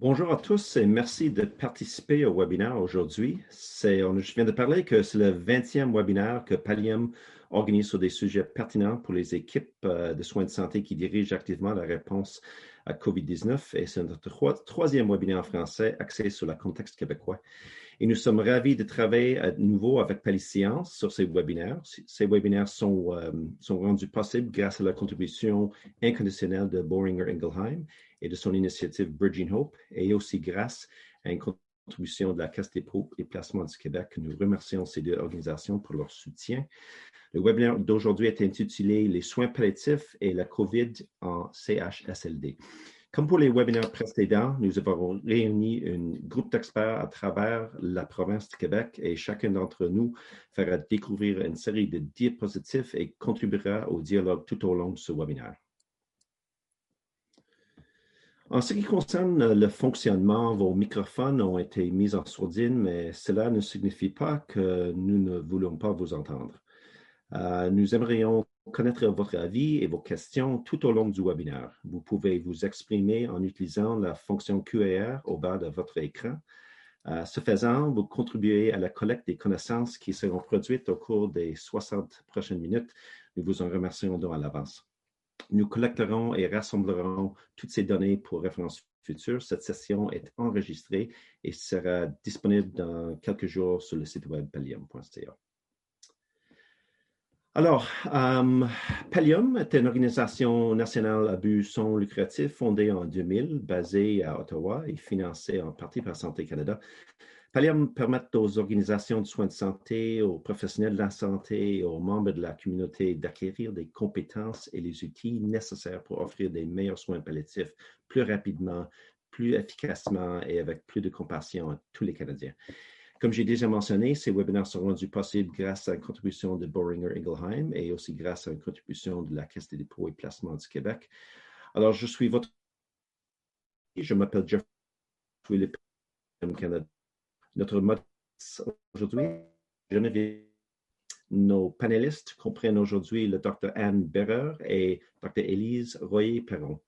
Bonjour à tous et merci de participer au webinaire aujourd'hui. Je viens de parler que c'est le 20e webinaire que Pallium organise sur des sujets pertinents pour les équipes euh, de soins de santé qui dirigent activement la réponse à COVID-19 et c'est notre troisième webinaire en français axé sur le contexte québécois. Et nous sommes ravis de travailler à nouveau avec Science sur ces webinaires. Ces webinaires sont, euh, sont rendus possibles grâce à la contribution inconditionnelle de Boehringer Ingelheim et de son initiative Bridging Hope, et aussi grâce à une contribution de la Caisse des dépôts et placements du Québec. Nous remercions ces deux organisations pour leur soutien. Le webinaire d'aujourd'hui est intitulé Les soins palliatifs et la COVID en CHSLD. Comme pour les webinaires précédents, nous avons réuni un groupe d'experts à travers la province du Québec et chacun d'entre nous fera découvrir une série de diapositives et contribuera au dialogue tout au long de ce webinaire. En ce qui concerne le fonctionnement, vos microphones ont été mis en sourdine, mais cela ne signifie pas que nous ne voulons pas vous entendre. Euh, nous aimerions connaître votre avis et vos questions tout au long du webinaire. Vous pouvez vous exprimer en utilisant la fonction QR au bas de votre écran. Euh, ce faisant, vous contribuez à la collecte des connaissances qui seront produites au cours des 60 prochaines minutes. Nous vous en remercions donc à l'avance. Nous collecterons et rassemblerons toutes ces données pour référence future. Cette session est enregistrée et sera disponible dans quelques jours sur le site web pallium.ca. Alors, euh, Pallium est une organisation nationale à but sans lucratif fondée en 2000, basée à Ottawa et financée en partie par Santé Canada. Pallium permet aux organisations de soins de santé, aux professionnels de la santé et aux membres de la communauté d'acquérir des compétences et les outils nécessaires pour offrir des meilleurs soins palliatifs plus rapidement, plus efficacement et avec plus de compassion à tous les Canadiens. Comme j'ai déjà mentionné, ces webinaires sont rendus possibles grâce à la contribution de Boehringer Ingelheim et aussi grâce à une contribution de la Caisse des dépôts et placements du Québec. Alors, je suis votre. Je m'appelle Jeff Canada notre mode aujourd'hui, nos panélistes comprennent aujourd'hui le Dr. Anne Berrer et Dr. Élise Royer-Perron.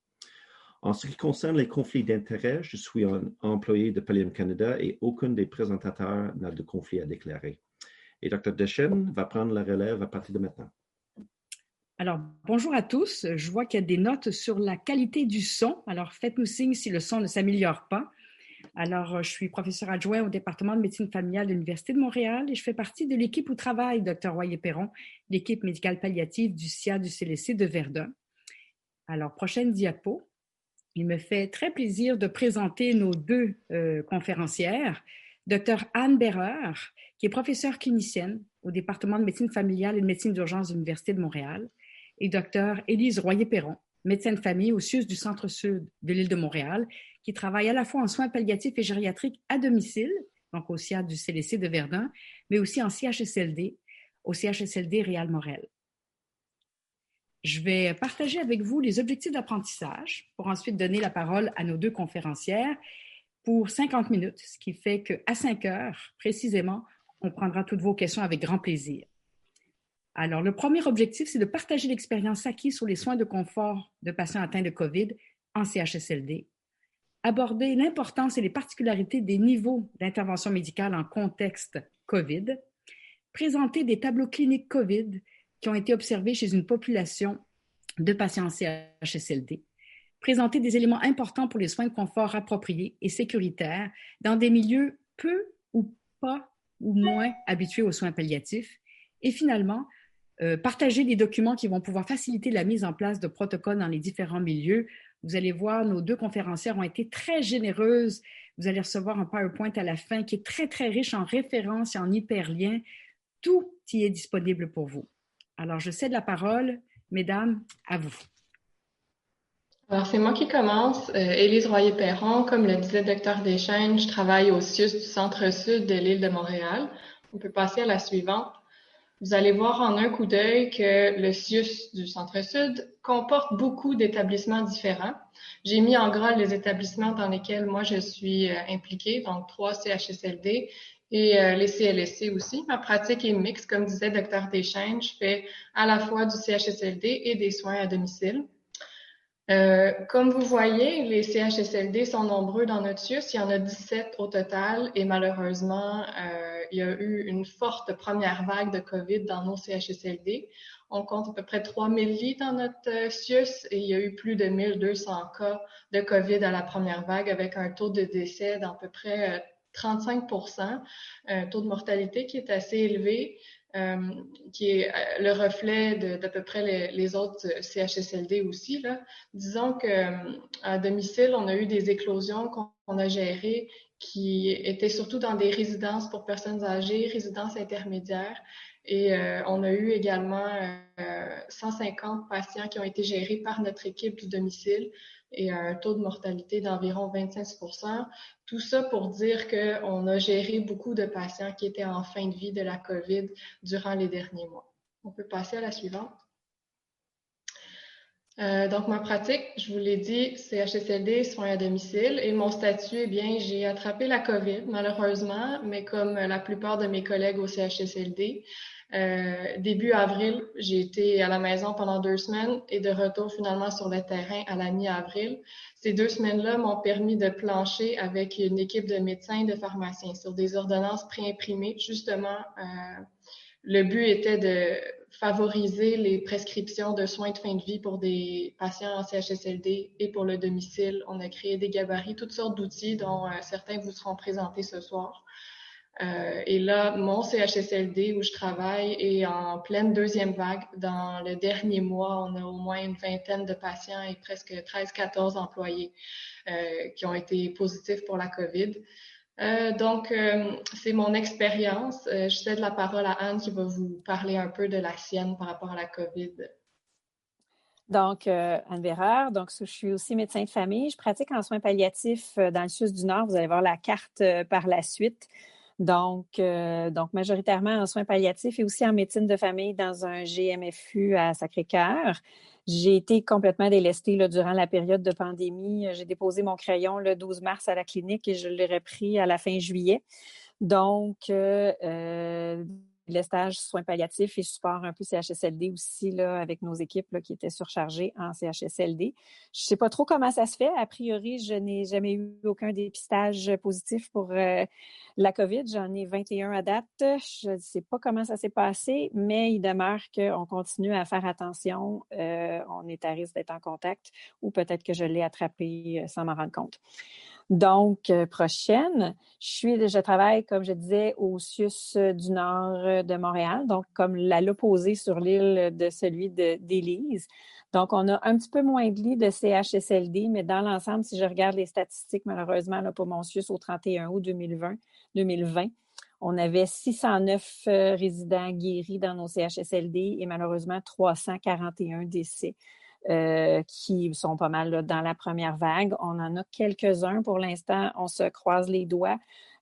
En ce qui concerne les conflits d'intérêts, je suis un employé de Pallium Canada et aucun des présentateurs n'a de conflit à déclarer. Et Dr. Deschen va prendre la relève à partir de maintenant. Alors, bonjour à tous. Je vois qu'il y a des notes sur la qualité du son. Alors, faites-nous signe si le son ne s'améliore pas. Alors, je suis professeur adjoint au département de médecine familiale de l'Université de Montréal et je fais partie de l'équipe où travaille Dr. Royer-Perron, l'équipe médicale palliative du CIA du CLC de Verdun. Alors, prochaine diapo. Il me fait très plaisir de présenter nos deux euh, conférencières. Dr. Anne Berrer, qui est professeure clinicienne au département de médecine familiale et de médecine d'urgence de l'Université de Montréal, et Dr. Élise Royer-Perron, médecin de famille au CIUS du Centre-Sud de l'île de Montréal qui travaille à la fois en soins palliatifs et gériatriques à domicile, donc au CIA du CLC de Verdun, mais aussi en CHSLD, au CHSLD Réal-Morel. Je vais partager avec vous les objectifs d'apprentissage pour ensuite donner la parole à nos deux conférencières pour 50 minutes, ce qui fait qu'à 5 heures précisément, on prendra toutes vos questions avec grand plaisir. Alors, le premier objectif, c'est de partager l'expérience acquise sur les soins de confort de patients atteints de COVID en CHSLD aborder l'importance et les particularités des niveaux d'intervention médicale en contexte COVID, présenter des tableaux cliniques COVID qui ont été observés chez une population de patients CHSLD, présenter des éléments importants pour les soins de confort appropriés et sécuritaires dans des milieux peu ou pas ou moins habitués aux soins palliatifs, et finalement, euh, partager des documents qui vont pouvoir faciliter la mise en place de protocoles dans les différents milieux vous allez voir, nos deux conférencières ont été très généreuses. Vous allez recevoir un PowerPoint à la fin qui est très, très riche en références et en hyperliens. Tout y est disponible pour vous. Alors, je cède la parole, mesdames, à vous. Alors, c'est moi qui commence. Euh, Élise Royer-Perron, comme le disait le docteur Deschênes, je travaille au CIUS du centre-sud de l'île de Montréal. On peut passer à la suivante. Vous allez voir en un coup d'œil que le CIUS du Centre-Sud comporte beaucoup d'établissements différents. J'ai mis en gras les établissements dans lesquels moi je suis euh, impliquée, donc trois CHSLD et euh, les CLSC aussi. Ma pratique est mixte, comme disait Dr Deschênes. Je fais à la fois du CHSLD et des soins à domicile. Euh, comme vous voyez, les CHSLD sont nombreux dans notre CIUS. Il y en a 17 au total et malheureusement, euh, il y a eu une forte première vague de COVID dans nos CHSLD. On compte à peu près 3000 lits dans notre CIUS et il y a eu plus de 1200 cas de COVID à la première vague avec un taux de décès d'à peu près 35% un taux de mortalité qui est assez élevé. Euh, qui est euh, le reflet d'à peu près les, autres CHSLD aussi. Là. Disons qu'à domicile, on a eu des éclosions qu'on a gérées qui étaient surtout dans des résidences pour personnes âgées, résidences intermédiaires. Et euh, on a eu également 150 patients qui ont été gérés par notre équipe du domicile et un taux de mortalité d'environ 26% Tout ça pour dire qu'on a géré beaucoup de patients qui étaient en fin de vie de la COVID durant les derniers mois. On peut passer à la suivante. Euh, donc, ma pratique, je vous l'ai dit, c'est HSLD, soins à domicile. Et mon statut, eh bien, j'ai attrapé la COVID, malheureusement, mais comme la plupart de mes collègues au CHSLD, euh, début avril, j'ai été à la maison pendant deux semaines et de retour finalement sur le terrain à la mi-avril. Ces deux semaines-là m'ont permis de plancher avec une équipe de médecins et de pharmaciens sur des ordonnances préimprimées. Justement, euh, le but était de favoriser les prescriptions de soins de fin de vie pour des patients en CHSLD et pour le domicile. On a créé des gabarits, toutes sortes d'outils dont euh, certains vous seront présentés ce soir. Euh, et là, mon CHSLD où je travaille est en pleine deuxième vague. Dans le dernier mois, on a au moins une vingtaine de patients et presque 13-14 employés euh, qui ont été positifs pour la COVID. Euh, donc, c'est mon expérience. je cède la parole à Anne qui va vous parler un peu de la sienne par rapport à la COVID. Donc, Anne Bérard, donc je suis aussi médecin de famille. Je pratique en soins palliatifs dans le sud du Nord. Vous allez voir la carte par la suite. Donc, euh, donc, majoritairement en soins palliatifs et aussi en médecine de famille dans un GMFU à Sacré-Cœur. J'ai été complètement délestée là, durant la période de pandémie. J'ai déposé mon crayon le 12 mars à la clinique et je l'ai repris à la fin juillet. Donc, euh, euh lestage, soins palliatifs et support un peu CHSLD aussi là, avec nos équipes là, qui étaient surchargées en CHSLD. Je sais pas trop comment ça se fait. A priori, je n'ai jamais eu aucun dépistage positif pour euh, la COVID. J'en ai 21 à date. Je ne sais pas comment ça s'est passé, mais il demeure qu'on continue à faire attention. Euh, on est à risque d'être en contact ou peut-être que je l'ai attrapé euh, sans m'en rendre compte. Donc, euh, prochaine, je travaille, comme je disais, au CIUS du nord euh, de Montréal, donc comme l'opposé sur l'île de celui d'Élise. Donc, on a un petit peu moins de lits de CHSLD, mais dans l'ensemble, si je regarde les statistiques, malheureusement, là, pour mon CIUS au 31 août 2020, 2020 on avait 609 euh, résidents guéris dans nos CHSLD et malheureusement 341 décès. Euh, qui sont pas mal dans la première vague. On en a quelques-uns pour l'instant. On se croise les doigts.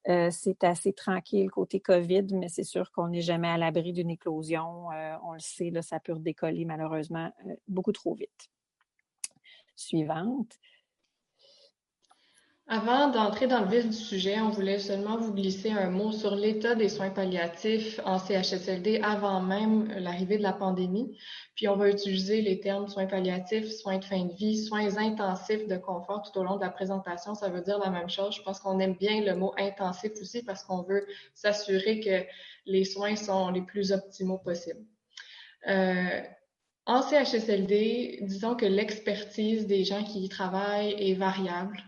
Euh, c'est assez tranquille côté COVID, mais c'est sûr qu'on n'est jamais à l'abri d'une éclosion. Euh, on le sait, là, ça peut redécoller malheureusement beaucoup trop vite. Suivante. Avant d'entrer dans le vif du sujet, on voulait seulement vous glisser un mot sur l'état des soins palliatifs en CHSLD avant même l'arrivée de la pandémie. Puis on va utiliser les termes soins palliatifs, soins de fin de vie, soins intensifs de confort tout au long de la présentation. Ça veut dire la même chose. Je pense qu'on aime bien le mot intensif aussi parce qu'on veut s'assurer que les soins sont les plus optimaux possibles. Euh, en CHSLD, disons que l'expertise des gens qui y travaillent est variable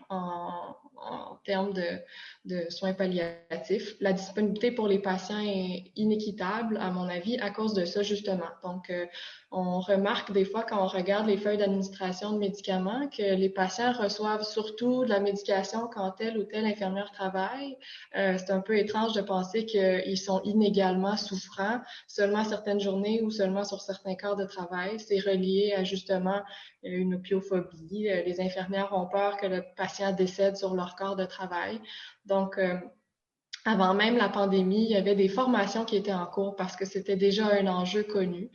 en termes de, soins palliatifs. La disponibilité pour les patients est inéquitable, à mon avis, à cause de ça, justement. Donc, euh, on remarque des fois quand on regarde les feuilles d'administration de médicaments que les patients reçoivent surtout de la médication quand telle ou telle infirmière travaille. Euh, c'est un peu étrange de penser qu'ils sont inégalement souffrants seulement certaines journées ou seulement sur certains quarts de travail. C'est relié à justement une opiophobie. Euh, les infirmières ont peur que le patient décède sur leur corps de travail. Donc, euh, avant même la pandémie, il y avait des formations qui étaient en cours parce que c'était déjà un enjeu connu.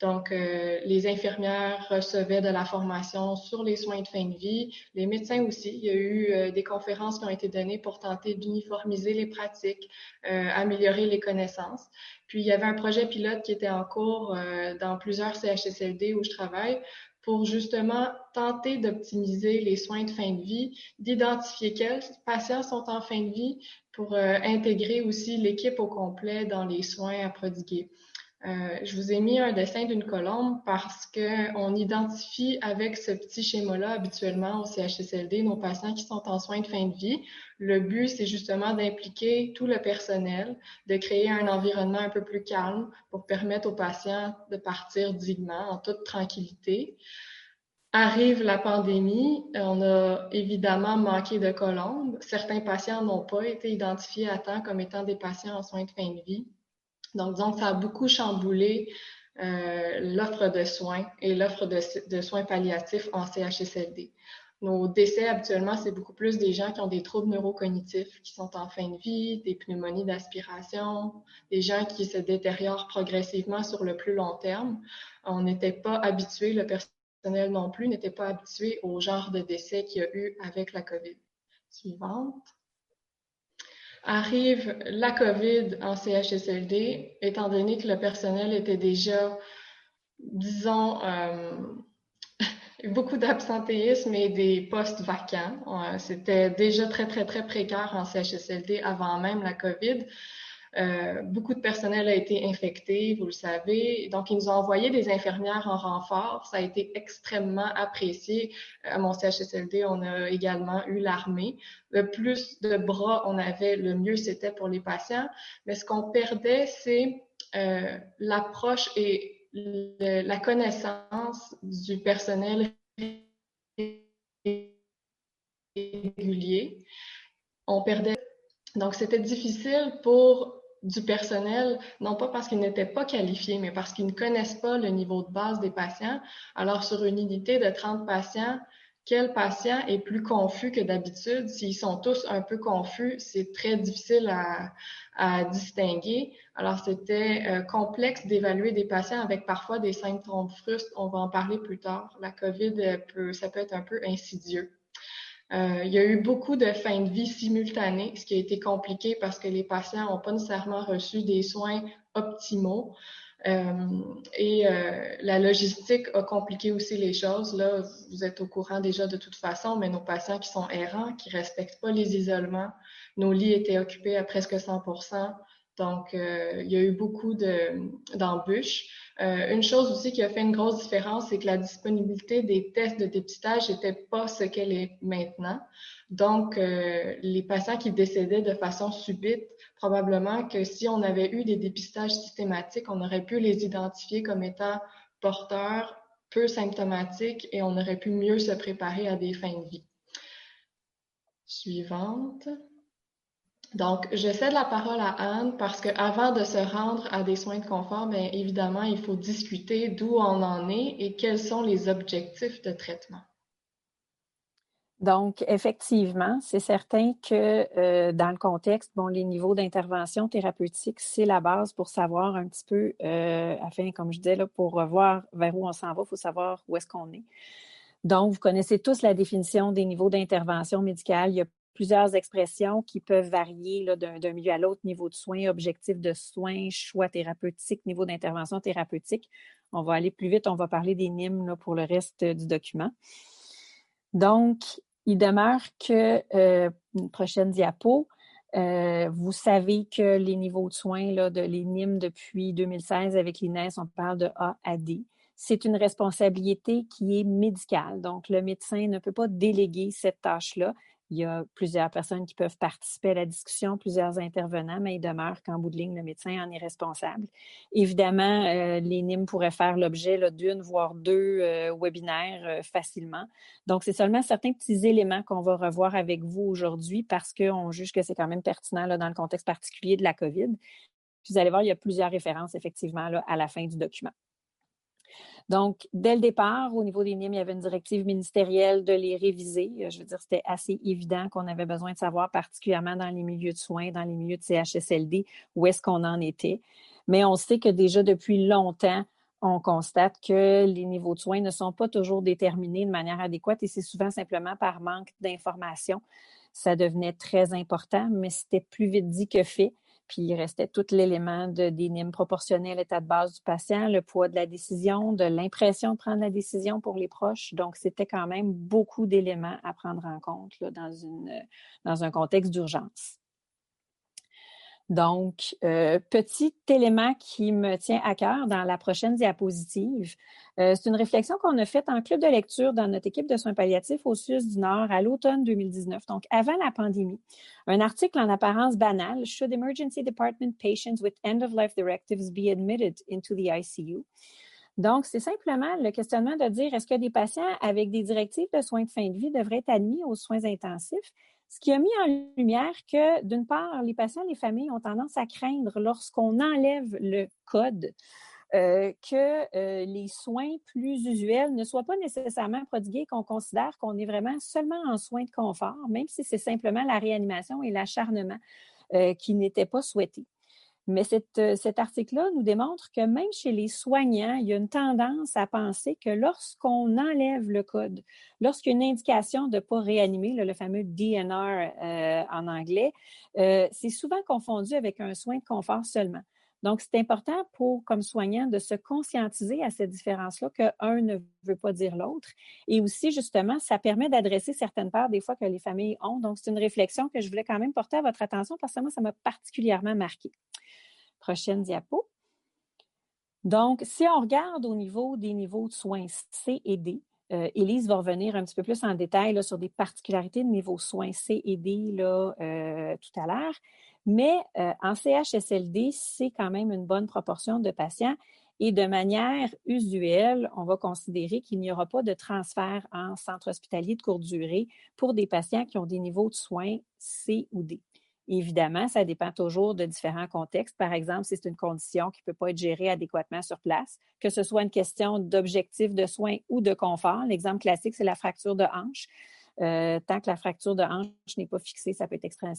Donc, euh, les infirmières recevaient de la formation sur les soins de fin de vie, les médecins aussi. Il y a eu euh, des conférences qui ont été données pour tenter d'uniformiser les pratiques, améliorer les connaissances. Puis, il y avait un projet pilote qui était en cours dans plusieurs CHSLD où je travaille pour justement tenter d'optimiser les soins de fin de vie, d'identifier quels patients sont en fin de vie pour euh, intégrer aussi l'équipe au complet dans les soins à prodiguer. Euh, je vous ai mis un dessin d'une colombe parce qu'on identifie avec ce petit schéma-là habituellement au CHSLD nos patients qui sont en soins de fin de vie. Le but, c'est justement d'impliquer tout le personnel, de créer un environnement un peu plus calme pour permettre aux patients de partir dignement, en toute tranquillité. Arrive la pandémie, on a évidemment manqué de colombes. Certains patients n'ont pas été identifiés à temps comme étant des patients en soins de fin de vie. Donc, ça a beaucoup chamboulé euh, l'offre de soins et l'offre de, soins palliatifs en CHSLD. Nos décès, habituellement, c'est beaucoup plus des gens qui ont des troubles neurocognitifs, qui sont en fin de vie, des pneumonies d'aspiration, des gens qui se détériorent progressivement sur le plus long terme. On n'était pas habitué, le personnel non plus n'était pas habitué au genre de décès qu'il y a eu avec la COVID. Suivante. Arrive la COVID en CHSLD, étant donné que le personnel était déjà, disons, euh, beaucoup d'absentéisme et des postes vacants. Euh, c'était déjà très, très, très précaire en CHSLD avant même la COVID. Euh, beaucoup de personnel a été infecté, vous le savez. Donc, ils nous ont envoyé des infirmières en renfort. Ça a été extrêmement apprécié. À mon CHSLD, on a également eu l'armée. Le plus de bras on avait, le mieux c'était pour les patients. Mais ce qu'on perdait, c'est euh, l'approche et la connaissance du personnel régulier. On perdait donc, c'était difficile pour du personnel, non pas parce qu'ils n'étaient pas qualifiés, mais parce qu'ils ne connaissent pas le niveau de base des patients. Alors, sur une unité de 30 patients, quel patient est plus confus que d'habitude? S'ils sont tous un peu confus, c'est très difficile à, à distinguer. Alors, c'était euh, complexe d'évaluer des patients avec parfois des symptômes frustres. On va en parler plus tard. La COVID, peut, ça peut être un peu insidieux. Euh, il y a eu beaucoup de fins de vie simultanées, ce qui a été compliqué parce que les patients n'ont pas nécessairement reçu des soins optimaux. Euh, et euh, la logistique a compliqué aussi les choses. Là, vous êtes au courant déjà de toute façon, mais nos patients qui sont errants, qui respectent pas les isolements, nos lits étaient occupés à presque 100 donc, euh, il y a eu beaucoup d'embûches. Euh, une chose aussi qui a fait une grosse différence, c'est que la disponibilité des tests de dépistage n'était pas ce qu'elle est maintenant. Donc, euh, les patients qui décédaient de façon subite, probablement que si on avait eu des dépistages systématiques, on aurait pu les identifier comme étant porteurs peu symptomatiques et on aurait pu mieux se préparer à des fins de vie. Suivante. Donc, je cède la parole à Anne parce qu'avant de se rendre à des soins de confort, bien évidemment, il faut discuter d'où on en est et quels sont les objectifs de traitement. Donc, effectivement, c'est certain que euh, dans le contexte, bon, les niveaux d'intervention thérapeutique, c'est la base pour savoir un petit peu, euh, afin, comme je disais, pour voir vers où on s'en va, il faut savoir où est-ce qu'on est. Donc, vous connaissez tous la définition des niveaux d'intervention médicale. Plusieurs expressions qui peuvent varier d'un milieu à l'autre, niveau de soins, objectif de soins, choix thérapeutique, niveau d'intervention thérapeutique. On va aller plus vite, on va parler des NIM pour le reste du document. Donc, il demeure que, euh, une prochaine diapo, euh, vous savez que les niveaux de soins là, de les NIM depuis 2016 avec l'INES, on parle de A à D. C'est une responsabilité qui est médicale. Donc, le médecin ne peut pas déléguer cette tâche-là. Il y a plusieurs personnes qui peuvent participer à la discussion, plusieurs intervenants, mais il demeure qu'en bout de ligne, le médecin en est responsable. Évidemment, euh, les NIM pourraient faire l'objet d'une, voire deux euh, webinaires euh, facilement. Donc, c'est seulement certains petits éléments qu'on va revoir avec vous aujourd'hui parce qu'on juge que c'est quand même pertinent là, dans le contexte particulier de la COVID. vous allez voir, il y a plusieurs références effectivement à la fin du document. Donc, dès le départ, au niveau des NIM, il y avait une directive ministérielle de les réviser. Euh, je veux dire, c'était assez évident qu'on avait besoin de savoir, particulièrement dans les milieux de soins, dans les milieux de CHSLD, où est-ce qu'on en était. Mais on sait que déjà depuis longtemps, on constate que les niveaux de soins ne sont pas toujours déterminés de manière adéquate et c'est souvent simplement par manque d'information. Ça devenait très important, mais c'était plus vite dit que fait. Puis il restait tout l'élément de, des proportionnel à l'état de base du patient, le poids de la décision, de l'impression de prendre la décision pour les proches. Donc, c'était quand même beaucoup d'éléments à prendre en compte dans un contexte d'urgence. Donc, euh, petit élément qui me tient à cœur dans la prochaine diapositive, euh, c'est une réflexion qu'on a faite en club de lecture dans notre équipe de soins palliatifs au Sud du Nord à l'automne 2019, donc avant la pandémie. Un article en apparence banal, Should emergency department patients with end-of-life directives be admitted into the ICU? Donc, c'est simplement le questionnement de dire est-ce que des patients avec des directives de soins de fin de vie devraient être admis aux soins intensifs? Ce qui a mis en lumière que, d'une part, les patients, les familles ont tendance à craindre lorsqu'on enlève le code euh, que euh, les soins plus usuels ne soient pas nécessairement prodigués, qu'on considère qu'on est vraiment seulement en soins de confort, même si c'est simplement la réanimation et l'acharnement euh, qui n'étaient pas souhaités. Mais euh, cet article-là nous démontre que même chez les soignants, il y a une tendance à penser que lorsqu'on enlève le code, lorsqu'il y a une indication de ne pas réanimer, le fameux DNR euh, en anglais, euh, c'est souvent confondu avec un soin de confort seulement. Donc, c'est important pour, comme soignant, de se conscientiser à cette différence-là qu'un ne veut pas dire l'autre. Et aussi, justement, ça permet d'adresser certaines peurs des fois que les familles ont. Donc, c'est une réflexion que je voulais quand même porter à votre attention parce que moi, ça m'a particulièrement marqué. Prochaine diapo. Donc, si on regarde au niveau des niveaux de soins C et D, euh, Élise va revenir un petit peu plus en détail sur des particularités de niveau soins C et D là, euh, tout à l'heure. Mais euh, en CHSLD, c'est quand même une bonne proportion de patients. Et de manière usuelle, on va considérer qu'il n'y aura pas de transfert en centre hospitalier de courte durée pour des patients qui ont des niveaux de soins C ou D. Évidemment, ça dépend toujours de différents contextes. Par exemple, si c'est une condition qui ne peut pas être gérée adéquatement sur place, que ce soit une question d'objectif de soins ou de confort. L'exemple classique, c'est la fracture de hanche. Euh, tant que la fracture de hanche n'est pas fixée, ça peut être extrêmement,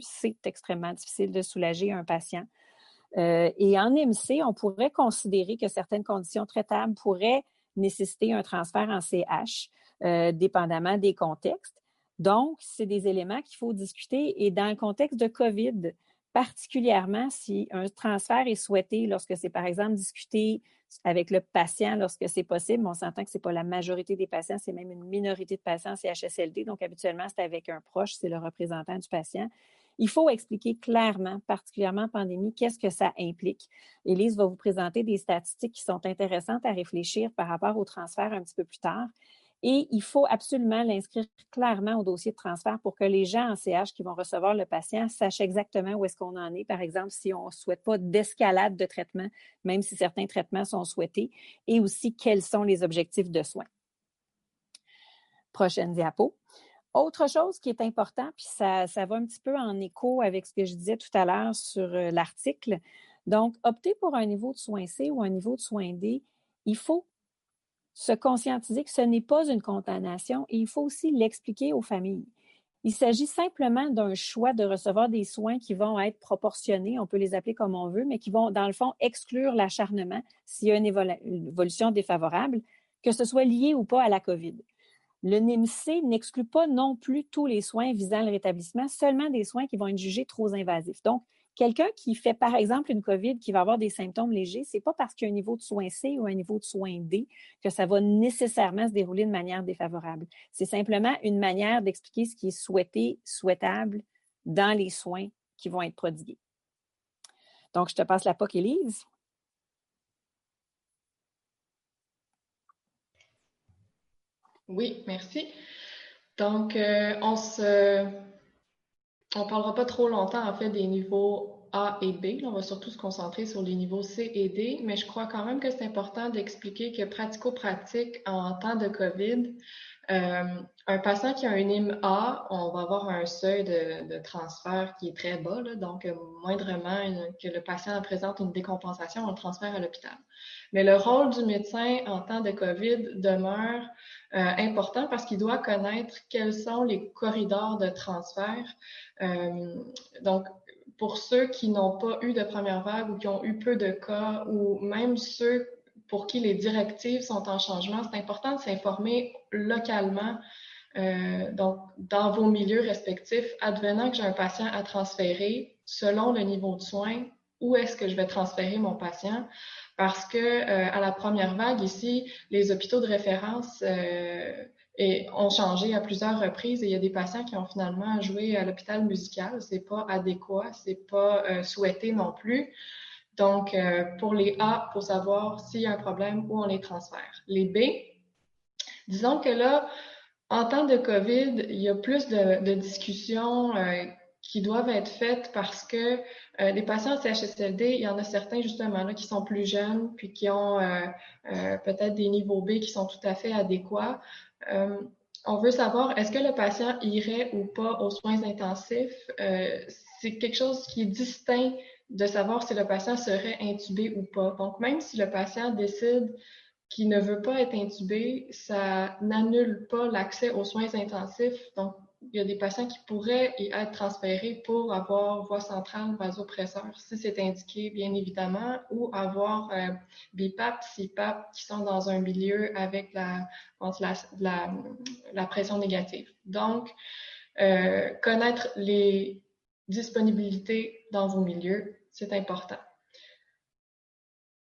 c'est extrêmement difficile de soulager un patient. Euh, et en MC, on pourrait considérer que certaines conditions traitables pourraient nécessiter un transfert en CH, euh, dépendamment des contextes. Donc, c'est des éléments qu'il faut discuter. Et dans le contexte de COVID, particulièrement si un transfert est souhaité lorsque c'est, par exemple, discuté avec le patient lorsque c'est possible. On s'entend que ce n'est pas la majorité des patients, c'est même une minorité de patients CHSLD. Donc, habituellement, c'est avec un proche, c'est le représentant du patient. Il faut expliquer clairement, particulièrement en pandémie, qu'est-ce que ça implique. Élise va vous présenter des statistiques qui sont intéressantes à réfléchir par rapport au transfert un petit peu plus tard. Et il faut absolument l'inscrire clairement au dossier de transfert pour que les gens en CH qui vont recevoir le patient sachent exactement où est-ce qu'on en est. Par exemple, si on ne souhaite pas d'escalade de traitement, même si certains traitements sont souhaités, et aussi quels sont les objectifs de soins. Prochaine diapo. Autre chose qui est important, puis ça, ça va un petit peu en écho avec ce que je disais tout à l'heure sur euh, l'article. Donc, opter pour un niveau de soins C ou un niveau de soins D, il faut se conscientiser que ce n'est pas une condamnation et il faut aussi l'expliquer aux familles. Il s'agit simplement d'un choix de recevoir des soins qui vont être proportionnés, on peut les appeler comme on veut, mais qui vont, dans le fond, exclure l'acharnement s'il y a une, évolution défavorable, que ce soit lié ou pas à la COVID. Le NIMC n'exclut pas non plus tous les soins visant le rétablissement, seulement des soins qui vont être jugés trop invasifs. Donc, Quelqu'un qui fait, par exemple, une COVID qui va avoir des symptômes légers, c'est pas parce qu'il y a un niveau de soins C ou un niveau de soins D que ça va nécessairement se dérouler de manière défavorable. C'est simplement une manière d'expliquer ce qui est souhaité, souhaitable dans les soins qui vont être prodigués. Donc, je te passe la POC, Élise. Oui, merci. Donc, euh, on se on parlera pas trop longtemps, en fait, des niveaux A et B. on va surtout se concentrer sur les niveaux C et D, mais je crois quand même que c'est important d'expliquer que pratico-pratique en temps de COVID, euh, un patient qui a un IM A, on va avoir un seuil de, transfert qui est très bas, donc moindrement que le patient présente une décompensation, on le transfère à l'hôpital. Mais le rôle du médecin en temps de COVID demeure euh, important parce qu'il doit connaître quels sont les corridors de transfert. Euh, donc, pour ceux qui n'ont pas eu de première vague ou qui ont eu peu de cas, ou même ceux pour qui les directives sont en changement, c'est important de s'informer localement. Euh, donc, dans vos milieux respectifs, advenant que j'ai un patient à transférer, selon le niveau de soins, où est-ce que je vais transférer mon patient? Parce que euh, à la première vague ici, les hôpitaux de référence euh, ont changé à plusieurs reprises et il y a des patients qui ont finalement joué à l'hôpital musical. C'est pas adéquat, c'est pas euh, souhaité non plus. Donc, pour les A, pour savoir s'il y a un problème, où on les transfère. Les B, disons que là, en temps de COVID, il y a plus de, de discussions qui doivent être faites parce que euh, les patients en CHSLD, il y en a certains justement là qui sont plus jeunes, puis qui ont euh, euh, peut-être des niveaux B qui sont tout à fait adéquats. on veut savoir est-ce que le patient irait ou pas aux soins intensifs? c'est quelque chose qui est distinct de savoir si le patient serait intubé ou pas. Donc, même si le patient décide qu'il ne veut pas être intubé, ça n'annule pas l'accès aux soins intensifs. Donc, il y a des patients qui pourraient y être transférés pour avoir voie centrale vasopresseur, si c'est indiqué, bien évidemment, ou avoir euh, BIPAP, CPAP, qui sont dans un milieu avec la, la, la, pression négative. Donc, euh, connaître les disponibilités dans vos milieux, c'est important.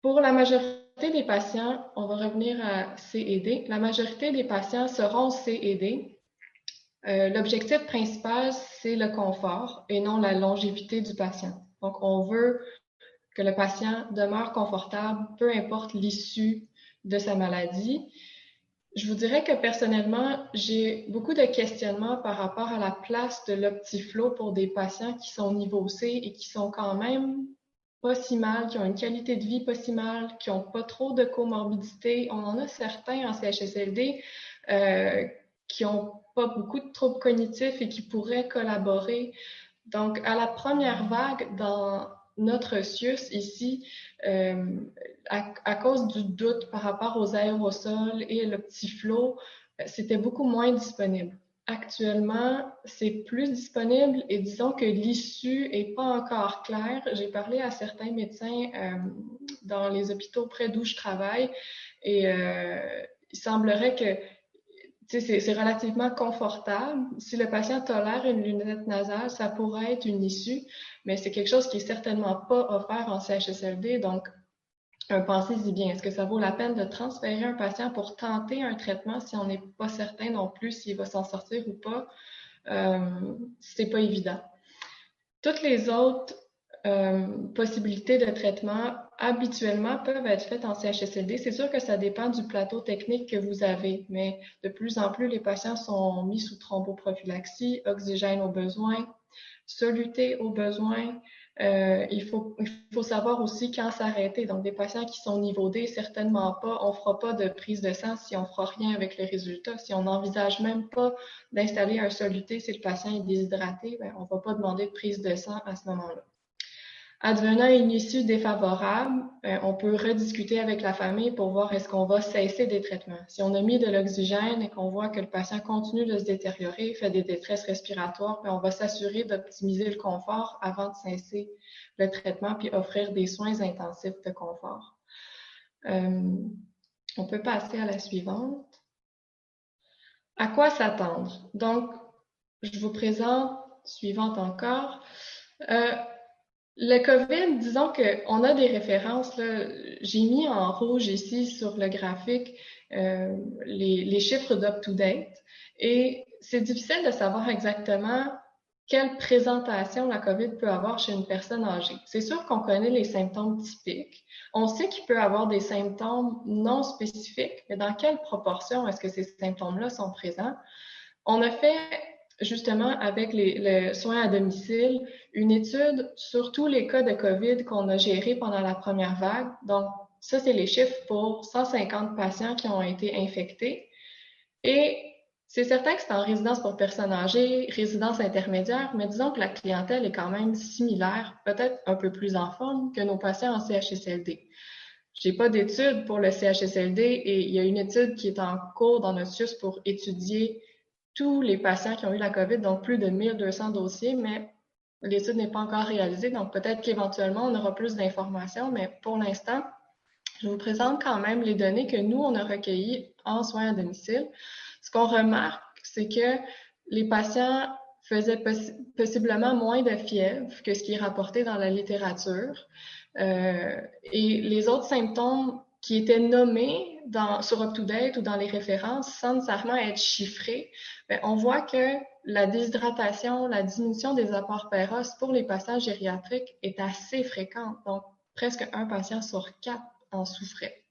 Pour la majorité des patients, on va revenir à C. La majorité des patients seront C euh, l'objectif principal, c'est le confort et non la longévité du patient. Donc, on veut que le patient demeure confortable, peu importe l'issue de sa maladie. Je vous dirais que personnellement, j'ai beaucoup de questionnements par rapport à la place de l'optiflow pour des patients qui sont niveau C et qui sont quand même pas si mal, qui ont une qualité de vie pas si mal, qui n'ont pas trop de comorbidité. On en a certains en CHSLD euh, qui ont pas beaucoup de troubles cognitifs et qui pourraient collaborer. Donc, à la première vague, dans notre CIUS ici, euh, à, cause du doute par rapport aux aérosols et le petit flot, c'était beaucoup moins disponible. Actuellement, c'est plus disponible et disons que l'issue est pas encore claire. J'ai parlé à certains médecins euh, dans les hôpitaux près d'où je travaille et euh, il semblerait que c'est relativement confortable. Si le patient tolère une lunette nasale, ça pourrait être une issue, mais c'est quelque chose qui est certainement pas offert en CHSLD. Donc, pensez-y bien. Est-ce que ça vaut la peine de transférer un patient pour tenter un traitement si on n'est pas certain non plus s'il va s'en sortir ou pas? Euh, c'est pas évident. Toutes les autres euh, possibilités de traitement habituellement peuvent être faites en CHSLD. C'est sûr que ça dépend du plateau technique que vous avez, mais de plus en plus, les patients sont mis sous thromboprophylaxie, oxygène au besoin, soluté au besoin. Euh, il, faut, savoir aussi quand s'arrêter. Donc, des patients qui sont niveau D, certainement pas. On fera pas de prise de sang si on fera rien avec les résultats. Si on n'envisage même pas d'installer un soluté si le patient est déshydraté, ben, on va pas demander de prise de sang à ce moment-là. Advenant une issue défavorable, euh, on peut rediscuter avec la famille pour voir est-ce qu'on va cesser des traitements. Si on a mis de l'oxygène et qu'on voit que le patient continue de se détériorer, fait des détresses respiratoires, ben, on va s'assurer d'optimiser le confort avant de cesser le traitement puis offrir des soins intensifs de confort. Euh, on peut passer à la suivante. À quoi s'attendre? Donc, je vous présente, suivante encore, euh, le COVID, disons qu'on a des références. J'ai mis en rouge ici sur le graphique euh, les, chiffres d'up-to-date et c'est difficile de savoir exactement quelle présentation la COVID peut avoir chez une personne âgée. C'est sûr qu'on connaît les symptômes typiques. On sait qu'il peut avoir des symptômes non spécifiques, mais dans quelle proportion est-ce que ces symptômes-là sont présents? On a fait justement avec les, soins à domicile une étude sur tous les cas de COVID qu'on a gérés pendant la première vague. Donc, ça, c'est les chiffres pour 150 patients qui ont été infectés. Et c'est certain que c'est en résidence pour personnes âgées, résidence intermédiaire, mais disons que la clientèle est quand même similaire, peut-être un peu plus en forme que nos patients en CHSLD. J'ai pas d'étude pour le CHSLD et il y a une étude qui est en cours dans notre SUS pour étudier tous les patients qui ont eu la COVID, donc plus de 1200 dossiers, mais l'étude n'est pas encore réalisée, donc peut-être qu'éventuellement on aura plus d'informations, mais pour l'instant, je vous présente quand même les données que nous, on a recueillies en soins à domicile. Ce qu'on remarque, c'est que les patients faisaient possiblement moins de fièvre que ce qui est rapporté dans la littérature. Euh, et les autres symptômes qui étaient nommés dans, sur UpToDate ou dans les références sans nécessairement être chiffrés, bien, on voit que la déshydratation, la diminution des apports péros pour les patients gériatriques est assez fréquente. Donc, presque un patient sur quatre en souffrait.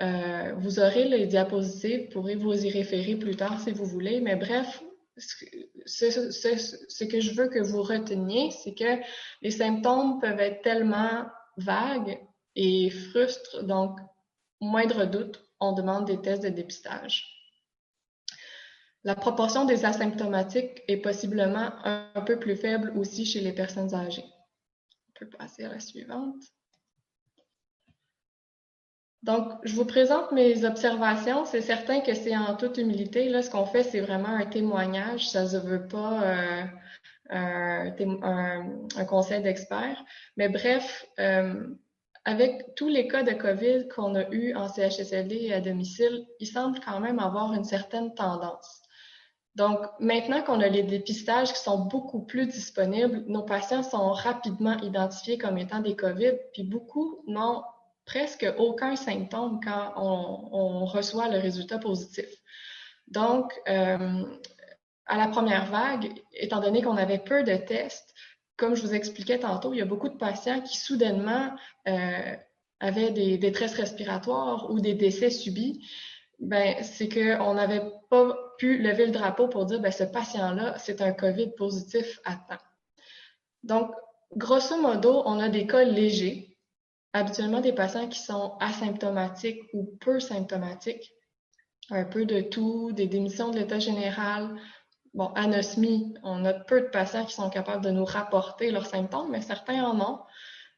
Euh, vous aurez les diapositives, vous pourrez vous y référer plus tard si vous voulez, mais bref, ce, ce, que je veux que vous reteniez, c'est que les symptômes peuvent être tellement vagues et frustrent, donc, moindre doute, on demande des tests de dépistage. La proportion des asymptomatiques est possiblement un peu plus faible aussi chez les personnes âgées. On peut passer à la suivante. Donc, je vous présente mes observations. C'est certain que c'est en toute humilité. Là, ce qu'on fait, c'est vraiment un témoignage. Ça ne veut pas euh, un, conseil d'experts. Mais bref, euh, avec tous les cas de COVID qu'on a eus en CHSLD et à domicile, il semble quand même avoir une certaine tendance. Donc, maintenant qu'on a les dépistages qui sont beaucoup plus disponibles, nos patients sont rapidement identifiés comme étant des COVID, puis beaucoup n'ont presque aucun symptôme quand on, reçoit le résultat positif. Donc, euh, à la première vague, étant donné qu'on avait peu de tests, comme je vous expliquais tantôt, il y a beaucoup de patients qui soudainement euh, avaient des détresses respiratoires ou des décès subis. Ben, c'est qu'on n'avait pas pu lever le drapeau pour dire ben, ce patient-là, c'est un COVID positif à temps. Donc, grosso modo, on a des cas légers habituellement des patients qui sont asymptomatiques ou peu symptomatiques, un peu de tout, des démissions de l'état général. Bon, anosmie, on a peu de patients qui sont capables de nous rapporter leurs symptômes, mais certains en ont.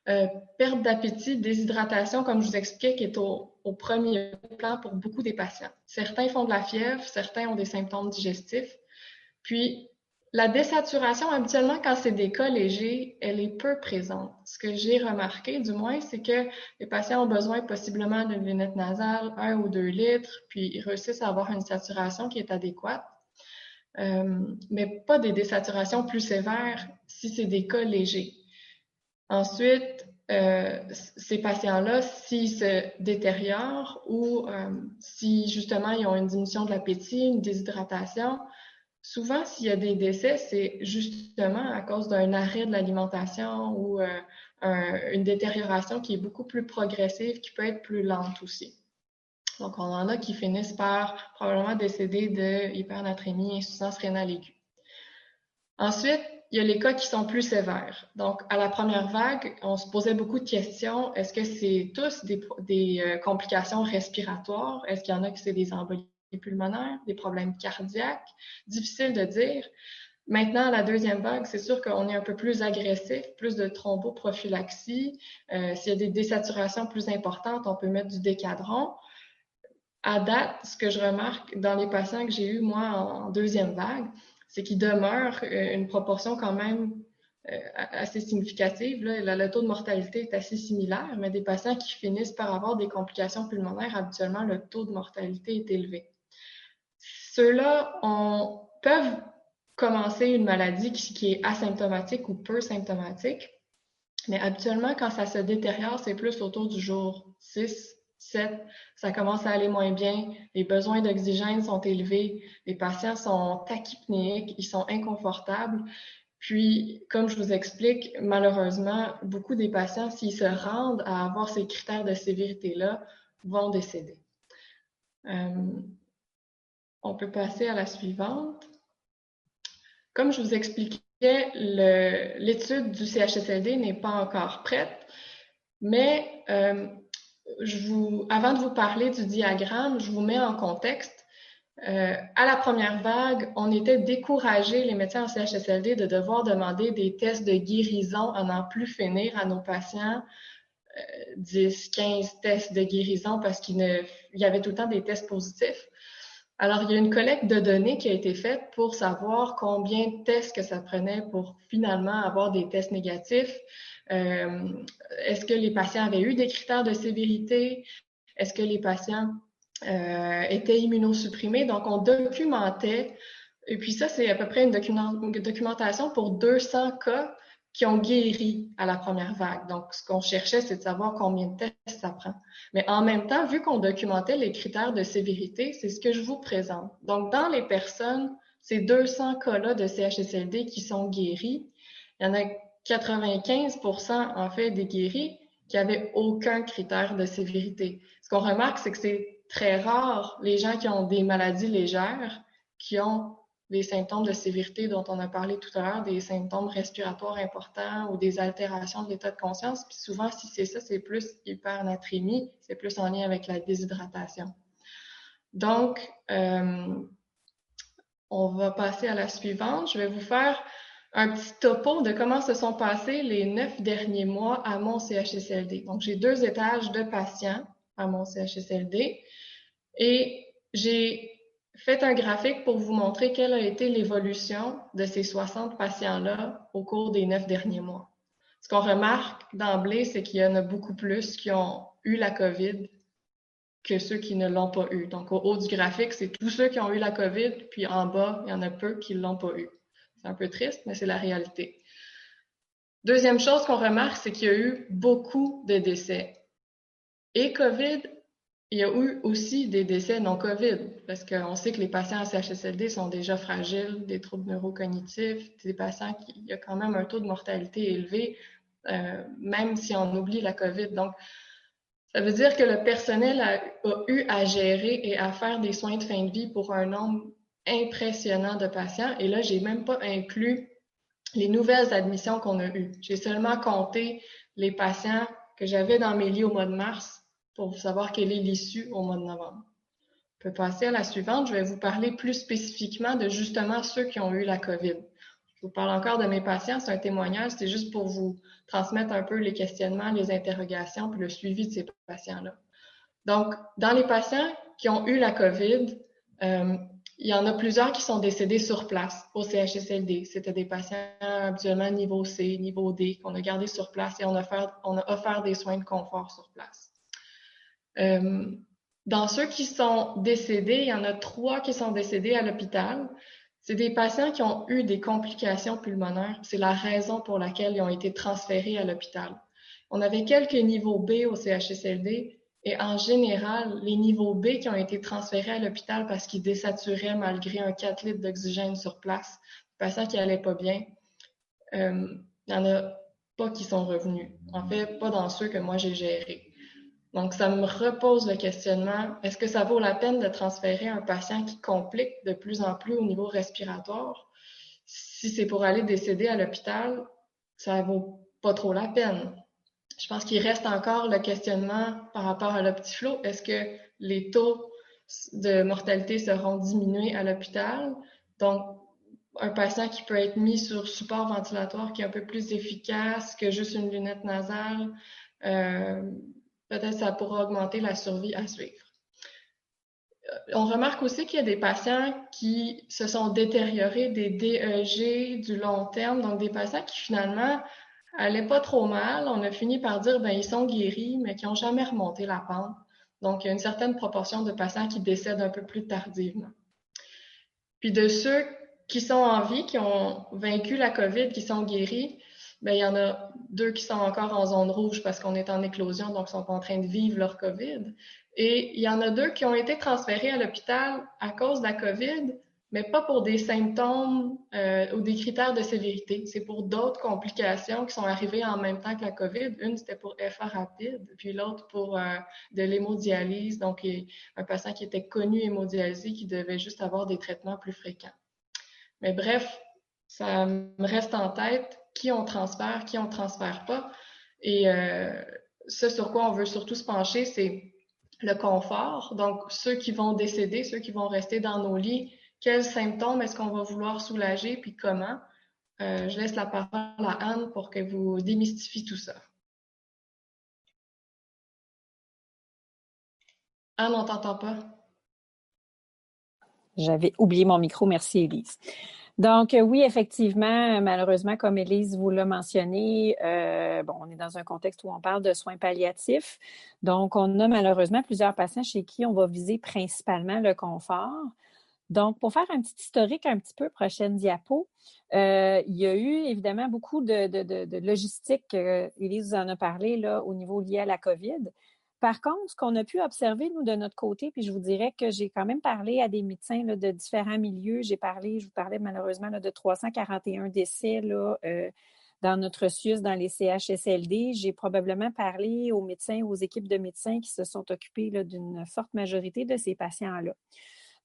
Euh, perte d'appétit, déshydratation, comme je vous expliquais, qui est au, au, premier plan pour beaucoup des patients. Certains font de la fièvre, certains ont des symptômes digestifs. Puis, la désaturation, habituellement, quand c'est des cas légers, elle est peu présente. Ce que j'ai remarqué, du moins, c'est que les patients ont besoin possiblement d'une lunette nasale, un ou deux litres, puis ils réussissent à avoir une saturation qui est adéquate, mais pas des désaturations plus sévères si c'est des cas légers. Ensuite, euh, ces patients-là, s'ils se détériorent ou euh, si justement ils ont une diminution de l'appétit, une déshydratation, Souvent, s'il y a des décès, c'est justement à cause d'un arrêt de l'alimentation ou euh, une détérioration qui est beaucoup plus progressive, qui peut être plus lente aussi. Donc, on en a qui finissent par probablement décéder de hypernatrémie, insuffisance rénale aiguë. Ensuite, il y a les cas qui sont plus sévères. Donc, à la première vague, on se posait beaucoup de questions. Est-ce que c'est tous des, euh, complications respiratoires? Est-ce qu'il y en a qui c'est des embolies pulmonaires, des problèmes cardiaques, difficile de dire. Maintenant, la deuxième vague, c'est sûr qu'on est un peu plus agressif, plus de thromboprophylaxie. Euh, S'il y a des désaturations plus importantes, on peut mettre du décadron. À date, ce que je remarque dans les patients que j'ai eus, moi, en, deuxième vague, c'est qu'il demeure euh, une proportion quand même euh, assez significative. Là. Le, taux de mortalité est assez similaire, mais des patients qui finissent par avoir des complications pulmonaires, habituellement, le taux de mortalité est élevé. Ceux-là peuvent commencer une maladie qui, est asymptomatique ou peu symptomatique, mais habituellement, quand ça se détériore, c'est plus autour du jour 6, 7, ça commence à aller moins bien, les besoins d'oxygène sont élevés, les patients sont tachypnéiques, ils sont inconfortables. Puis, comme je vous explique, malheureusement, beaucoup des patients, s'ils se rendent à avoir ces critères de sévérité-là, vont décéder. Euh, on peut passer à la suivante. Comme je vous expliquais, l'étude du CHSLD n'est pas encore prête, mais euh, avant de vous parler du diagramme, je vous mets en contexte. Euh, à la première vague, on était découragés, les médecins en CHSLD, de devoir demander des tests de guérison à n'en plus finir à nos patients, 10, euh, 15 tests de guérison parce qu'il y avait tout le temps des tests positifs. Alors, il y a une collecte de données qui a été faite pour savoir combien de tests que ça prenait pour finalement avoir des tests négatifs. Euh, est-ce que les patients avaient eu des critères de sévérité? Est-ce que les patients euh, étaient immunosupprimés? Donc, on documentait Et puis ça, c'est à peu près une, documentation pour 200 cas qui ont guéri à la première vague. Donc, ce qu'on cherchait, c'est de savoir combien de tests ça prend. Mais en même temps, vu qu'on documentait les critères de sévérité, c'est ce que je vous présente. Donc, dans les personnes, ces 200 cas-là de CHSLD qui sont guéris, il y en a 95% en fait des guéris qui n'avaient aucun critère de sévérité. Ce qu'on remarque, c'est que c'est très rare les gens qui ont des maladies légères qui ont des symptômes de sévérité dont on a parlé tout à l'heure, des symptômes respiratoires importants ou des altérations de l'état de conscience. Puis souvent, si c'est ça, c'est plus hypernatrémie, c'est plus en lien avec la déshydratation. Donc, euh, on va passer à la suivante. Je vais vous faire un petit topo de comment se sont passés les neuf derniers mois à mon CHSLD. Donc, j'ai deux étages de patients à mon CHSLD et j'ai Faites un graphique pour vous montrer quelle a été l'évolution de ces 60 patients-là au cours des neuf derniers mois. Ce qu'on remarque d'emblée, c'est qu'il y en a beaucoup plus qui ont eu la COVID que ceux qui ne l'ont pas eu. Donc, au haut du graphique, c'est tous ceux qui ont eu la COVID, puis en bas, il y en a peu qui ne l'ont pas eu. C'est un peu triste, mais c'est la réalité. Deuxième chose qu'on remarque, c'est qu'il y a eu beaucoup de décès. Et COVID il y a eu aussi des décès non COVID, parce qu'on sait que les patients à CHSLD sont déjà fragiles, des troubles neurocognitifs, des patients qui il y a quand même un taux de mortalité élevé, euh, même si on oublie la COVID. Donc, ça veut dire que le personnel a, eu à gérer et à faire des soins de fin de vie pour un nombre impressionnant de patients. Et là, j'ai même pas inclus les nouvelles admissions qu'on a eues. J'ai seulement compté les patients que j'avais dans mes lits au mois de mars pour savoir quelle est l'issue au mois de novembre. On peut passer à la suivante. Je vais vous parler plus spécifiquement de justement ceux qui ont eu la COVID. Je vous parle encore de mes patients, c'est un témoignage, c'est juste pour vous transmettre un peu les questionnements, les interrogations, puis le suivi de ces patients-là. Donc, dans les patients qui ont eu la COVID, euh, il y en a plusieurs qui sont décédés sur place au CHSLD. C'était des patients habituellement niveau C, niveau D, qu'on a gardés sur place et on a, offert, on a offert des soins de confort sur place. Euh, dans ceux qui sont décédés, il y en a trois qui sont décédés à l'hôpital. C'est des patients qui ont eu des complications pulmonaires. C'est la raison pour laquelle ils ont été transférés à l'hôpital. On avait quelques niveaux B au CHSLD et en général, les niveaux B qui ont été transférés à l'hôpital parce qu'ils désaturaient malgré un 4 litres d'oxygène sur place, des patients qui n'allaient pas bien, euh, il n'y en a pas qui sont revenus. En fait, pas dans ceux que moi j'ai gérés. Donc, ça me repose le questionnement, est-ce que ça vaut la peine de transférer un patient qui complique de plus en plus au niveau respiratoire? Si c'est pour aller décéder à l'hôpital, ça vaut pas trop la peine. Je pense qu'il reste encore le questionnement par rapport à l'optiflow. Est-ce que les taux de mortalité seront diminués à l'hôpital? Donc, un patient qui peut être mis sur support ventilatoire qui est un peu plus efficace que juste une lunette nasale. Euh, peut-être ça pourra augmenter la survie à suivre. Euh, on remarque aussi qu'il y a des patients qui se sont détériorés des DEG du long terme, donc des patients qui finalement allaient pas trop mal. On a fini par dire ben ils sont guéris, mais qui n'ont jamais remonté la pente. Donc, il y a une certaine proportion de patients qui décèdent un peu plus tardivement. Puis de ceux qui sont en vie, qui ont vaincu la COVID, qui sont guéris, ben, il y en a deux qui sont encore en zone rouge parce qu'on est en éclosion, donc sont en train de vivre leur COVID. Et il y en a deux qui ont été transférés à l'hôpital à cause de la COVID, mais pas pour des symptômes euh, ou des critères de sévérité. C'est pour d'autres complications qui sont arrivées en même temps que la COVID. Une, c'était pour FA rapide, puis l'autre pour euh, de l'hémodialyse, donc un patient qui était connu hémodialysé qui devait juste avoir des traitements plus fréquents. Mais bref, ça me reste en tête qui on transfère, qui on transfère pas. Et euh, ce sur quoi on veut surtout se pencher, c'est le confort. Donc, ceux qui vont décéder, ceux qui vont rester dans nos lits, quels symptômes est-ce qu'on va vouloir soulager, puis comment? Euh, je laisse la parole à Anne pour que vous démystifiez tout ça. Anne, on t'entend pas. J'avais oublié mon micro. Merci, Elise. Donc, euh, oui, effectivement, malheureusement, comme Élise vous l'a mentionné, euh, on est dans un contexte où on parle de soins palliatifs. Donc, on a malheureusement plusieurs patients chez qui on va viser principalement le confort. Donc, pour faire un petit historique un petit peu, prochaine diapo, euh, il y a eu évidemment beaucoup de, de, logistique, Élise en a parlé, là, au niveau lié à la COVID. Par contre, ce qu'on a pu observer, nous, de notre côté, puis je vous dirais que j'ai quand même parlé à des médecins de différents milieux. J'ai parlé, je vous parlais malheureusement de 341 décès euh, dans notre SUS, dans les CHSLD. J'ai probablement parlé aux médecins, aux équipes de médecins qui se sont occupés d'une forte majorité de ces patients-là.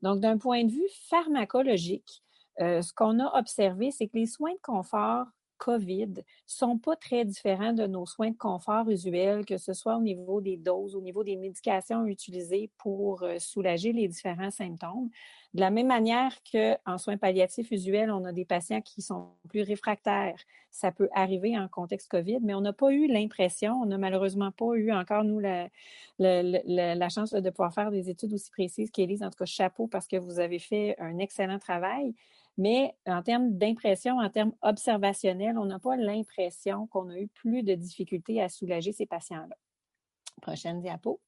Donc, d'un point de vue pharmacologique, euh, ce qu'on a observé, c'est que les soins de confort COVID sont pas très différents de nos soins de confort usuels, que ce soit au niveau des doses, au niveau des médications utilisées pour euh, soulager les différents symptômes. De la même manière qu'en soins palliatifs usuels, on a des patients qui sont plus réfractaires. Ça peut arriver en contexte COVID, mais on n'a pas eu l'impression, on n'a malheureusement pas eu encore, nous, la, la, chance de pouvoir faire des études aussi précises qu'Élise. En tout cas, chapeau parce que vous avez fait un excellent travail. Mais en termes d'impression, en termes observationnels, on n'a pas l'impression qu'on a eu plus de difficultés à soulager ces patients-là. Prochaine diapo.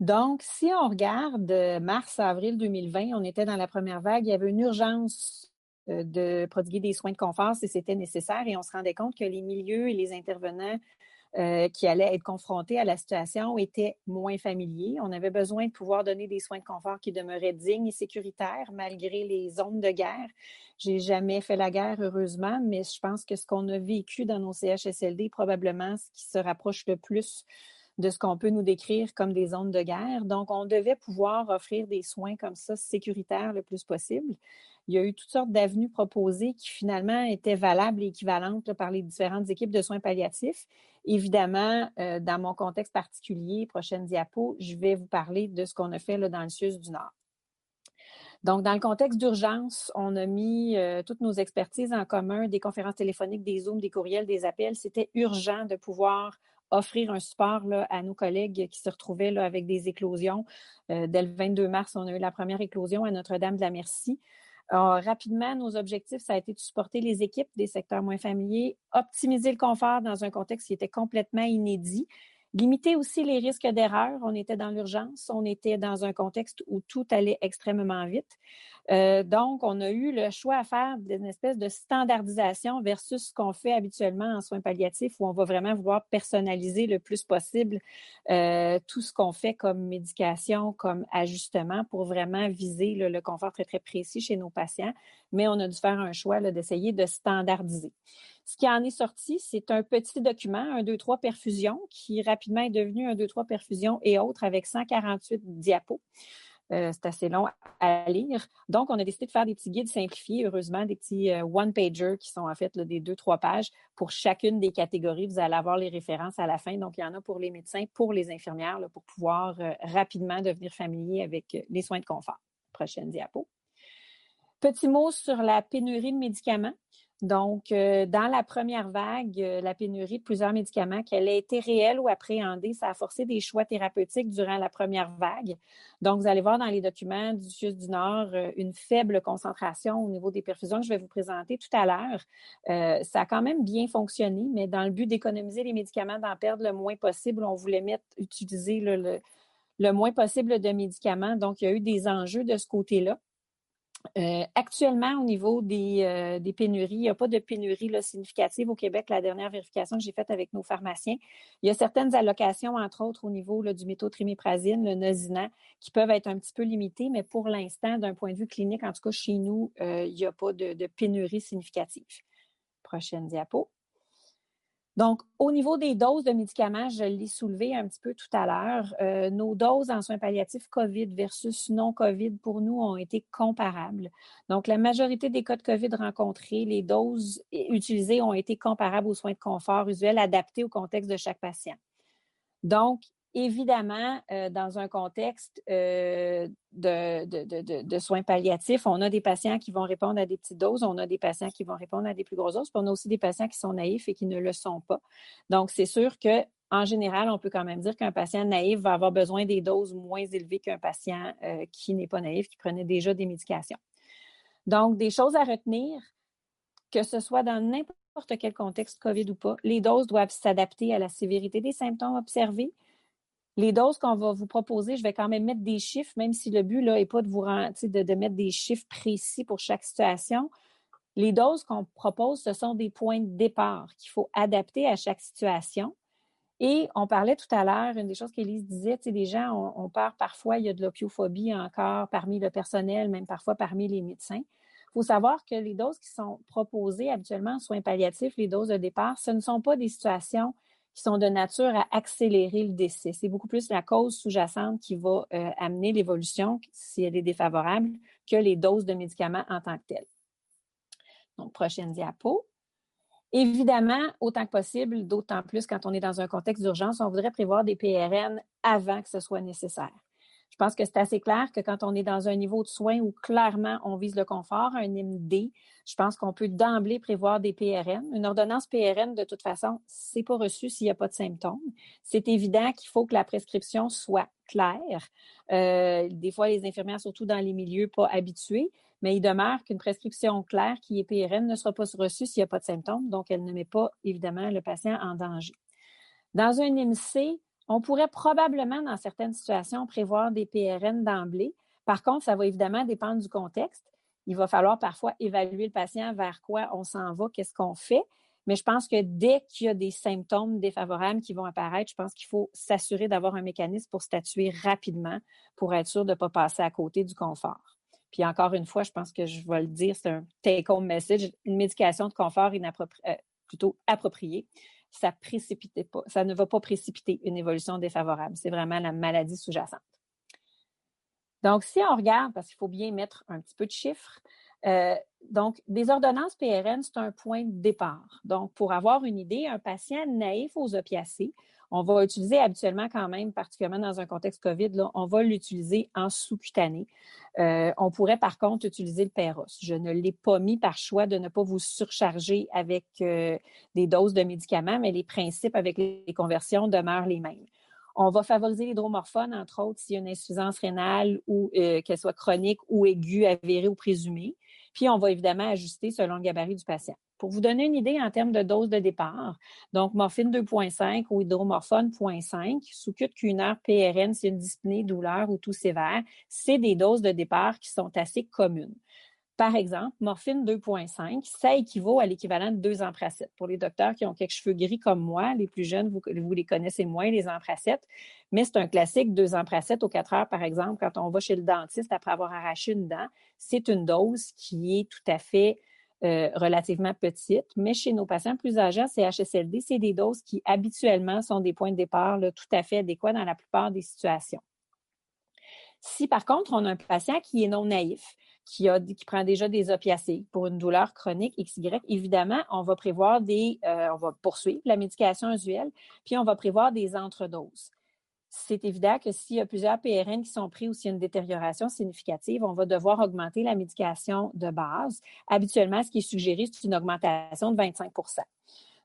Donc, si on regarde mars-avril 2020, on était dans la première vague, il y avait une urgence euh, de prodiguer des soins de confort si c'était nécessaire et on se rendait compte que les milieux et les intervenants euh, qui allaient être confrontés à la situation étaient moins familiers. On avait besoin de pouvoir donner des soins de confort qui demeuraient dignes et sécuritaires malgré les zones de guerre. J'ai jamais fait la guerre, heureusement, mais je pense que ce qu'on a vécu dans nos CHSLD est probablement ce qui se rapproche le plus de ce qu'on peut nous décrire comme des zones de guerre. Donc, on devait pouvoir offrir des soins comme ça sécuritaires le plus possible. Il y a eu toutes sortes d'avenues proposées qui finalement étaient valables et équivalentes par les différentes équipes de soins palliatifs. Évidemment, euh, dans mon contexte particulier, prochaine diapo, je vais vous parler de ce qu'on a fait là, dans le CIUS du Nord. Donc, dans le contexte d'urgence, on a mis euh, toutes nos expertises en commun, des conférences téléphoniques, des Zooms, des courriels, des appels. C'était urgent de pouvoir offrir un support à nos collègues qui se retrouvaient avec des éclosions. Euh, dès le 22 mars, on a eu la première éclosion à Notre-Dame de la Merci. Alors, rapidement, nos objectifs, ça a été de supporter les équipes des secteurs moins familiers, optimiser le confort dans un contexte qui était complètement inédit, limiter aussi les risques d'erreur. On était dans l'urgence, on était dans un contexte où tout allait extrêmement vite. Euh, donc, on a eu le choix à faire d'une espèce de standardisation versus ce qu'on fait habituellement en soins palliatifs, où on va vraiment vouloir personnaliser le plus possible euh, tout ce qu'on fait comme médication, comme ajustement pour vraiment viser le confort très, très précis chez nos patients. Mais on a dû faire un choix d'essayer de standardiser. Ce qui en est sorti, c'est un petit document, un 2-3 perfusion, qui rapidement est devenu un 2-3 perfusion et autres avec 148 diapos. Euh, c'est assez long à lire. Donc, on a décidé de faire des petits guides simplifiés, heureusement, des petits euh, one-pager qui sont en fait des deux, trois pages pour chacune des catégories. Vous allez avoir les références à la fin. Donc, il y en a pour les médecins, pour les infirmières, pour pouvoir euh, rapidement devenir familier avec les soins de confort. Prochaine diapo. Petit mot sur la pénurie de médicaments. Donc, euh, dans la première vague, euh, la pénurie de plusieurs médicaments, qu'elle ait été réelle ou appréhendée, ça a forcé des choix thérapeutiques durant la première vague. Donc, vous allez voir dans les documents du CIUS du Nord euh, une faible concentration au niveau des perfusions que je vais vous présenter tout à l'heure. ça a quand même bien fonctionné, mais dans le but d'économiser les médicaments, d'en perdre le moins possible, on voulait mettre, utiliser le, le moins possible de médicaments. Donc, il y a eu des enjeux de ce côté-là. Euh, actuellement, au niveau des, euh, pénuries, il n'y a pas de pénurie significative au Québec. La dernière vérification que j'ai faite avec nos pharmaciens, il y a certaines allocations, entre autres au niveau du méthotriméprazine, le Nozina, qui peuvent être un petit peu limitées, mais pour l'instant, d'un point de vue clinique, en tout cas chez nous, euh, il n'y a pas de, de pénurie significative. Prochaine diapo. Donc, au niveau des doses de médicaments, je l'ai soulevé un petit peu tout à l'heure. Euh, nos doses en soins palliatifs COVID versus non-COVID pour nous ont été comparables. Donc, la majorité des cas de COVID rencontrés, les doses utilisées ont été comparables aux soins de confort usuels adaptés au contexte de chaque patient. Donc, Évidemment, euh, dans un contexte euh, de, soins palliatifs, on a des patients qui vont répondre à des petites doses, on a des patients qui vont répondre à des plus grosses doses, puis on a aussi des patients qui sont naïfs et qui ne le sont pas. Donc, c'est sûr que en général, on peut quand même dire qu'un patient naïf va avoir besoin des doses moins élevées qu'un patient euh, qui n'est pas naïf, qui prenait déjà des médications. Donc, des choses à retenir, que ce soit dans n'importe quel contexte COVID ou pas, les doses doivent s'adapter à la sévérité des symptômes observés, Les doses qu'on va vous proposer, je vais quand même mettre des chiffres, même si le but n'est pas de vous rendre, de, mettre des chiffres précis pour chaque situation. Les doses qu'on propose, ce sont des points de départ qu'il faut adapter à chaque situation. Et on parlait tout à l'heure, une des choses qu'Élise disait, tu sais, les gens, on, on peur parfois, il y a de l'opiophobie encore parmi le personnel, même parfois parmi les médecins. Il faut savoir que les doses qui sont proposées habituellement en soins palliatifs, les doses de départ, ce ne sont pas des situations sont de nature à accélérer le décès. C'est beaucoup plus la cause sous-jacente qui va euh, amener l'évolution, si elle est défavorable, que les doses de médicaments en tant que telles. Donc, prochaine diapo. Évidemment, autant que possible, d'autant plus quand on est dans un contexte d'urgence, on voudrait prévoir des PRN avant que ce soit nécessaire. Je pense que c'est assez clair que quand on est dans un niveau de soins où clairement on vise le confort, un MD, je pense qu'on peut d'emblée prévoir des PRN. Une ordonnance PRN, de toute façon, c'est pas reçu s'il n'y a pas de symptômes. C'est évident qu'il faut que la prescription soit claire. Euh, des fois, les infirmières, surtout dans les milieux pas habitués, mais il demeure qu'une prescription claire qui est PRN ne sera pas reçue s'il n'y a pas de symptômes, donc elle ne met pas évidemment le patient en danger. Dans un IMC, on pourrait probablement, dans certaines situations, prévoir des PRN d'emblée. Par contre, ça va évidemment dépendre du contexte. Il va falloir parfois évaluer le patient vers quoi on s'en va, qu'est-ce qu'on fait. Mais je pense que dès qu'il y a des symptômes défavorables qui vont apparaître, je pense qu'il faut s'assurer d'avoir un mécanisme pour statuer rapidement pour être sûr de ne pas passer à côté du confort. Puis encore une fois, je pense que je vais le dire, c'est un take-home message, une médication de confort euh, plutôt appropriée ça ne va pas précipiter une évolution défavorable. C'est vraiment la maladie sous-jacente. Donc, si on regarde, parce qu'il faut bien mettre un petit peu de chiffres, euh, donc, des ordonnances PRN, c'est un point de départ. Donc, pour avoir une idée, un patient naïf aux opiacés, on va utiliser habituellement quand même, particulièrement dans un contexte COVID, on va l'utiliser en sous-cutané. Euh, on pourrait par contre utiliser le Péros. Je ne l'ai pas mis par choix de ne pas vous surcharger avec euh, des doses de médicaments, mais les principes avec les conversions demeurent les mêmes. On va favoriser l'hydromorphone, entre autres, s'il y a une insuffisance rénale ou euh, qu'elle soit chronique ou aiguë, avérée ou présumée. Puis, on va évidemment ajuster selon le gabarit du patient. Pour vous donner une idée en termes de dose de départ, donc morphine 2.5 ou hydromorphone 0.5, sous cut qu'une heure PRN, c'est une dyspnée, douleur ou tout sévère, c'est des doses de départ qui sont assez communes. Par exemple, morphine 2.5, ça équivaut à l'équivalent de deux empracettes. Pour les docteurs qui ont quelques cheveux gris comme moi, les plus jeunes, vous, les connaissez moins, les empracettes, mais c'est un classique, deux empracettes aux quatre heures, par exemple, quand on va chez le dentiste après avoir arraché une dent. C'est une dose qui est tout à fait euh, relativement petite, mais chez nos patients plus âgés, CHSLD, c'est des doses qui habituellement sont des points de départ tout à fait adéquats dans la plupart des situations. Si par contre, on a un patient qui est non naïf, qui, prend déjà des opiacés pour une douleur chronique XY, évidemment, on va prévoir des, euh, on va poursuivre la médication usuelle, puis on va prévoir des entredoses c'est évident que s'il y a plusieurs PRN qui sont pris ou s'il y a une détérioration significative, on va devoir augmenter la médication de base. Habituellement, ce qui est suggéré, c'est une augmentation de 25%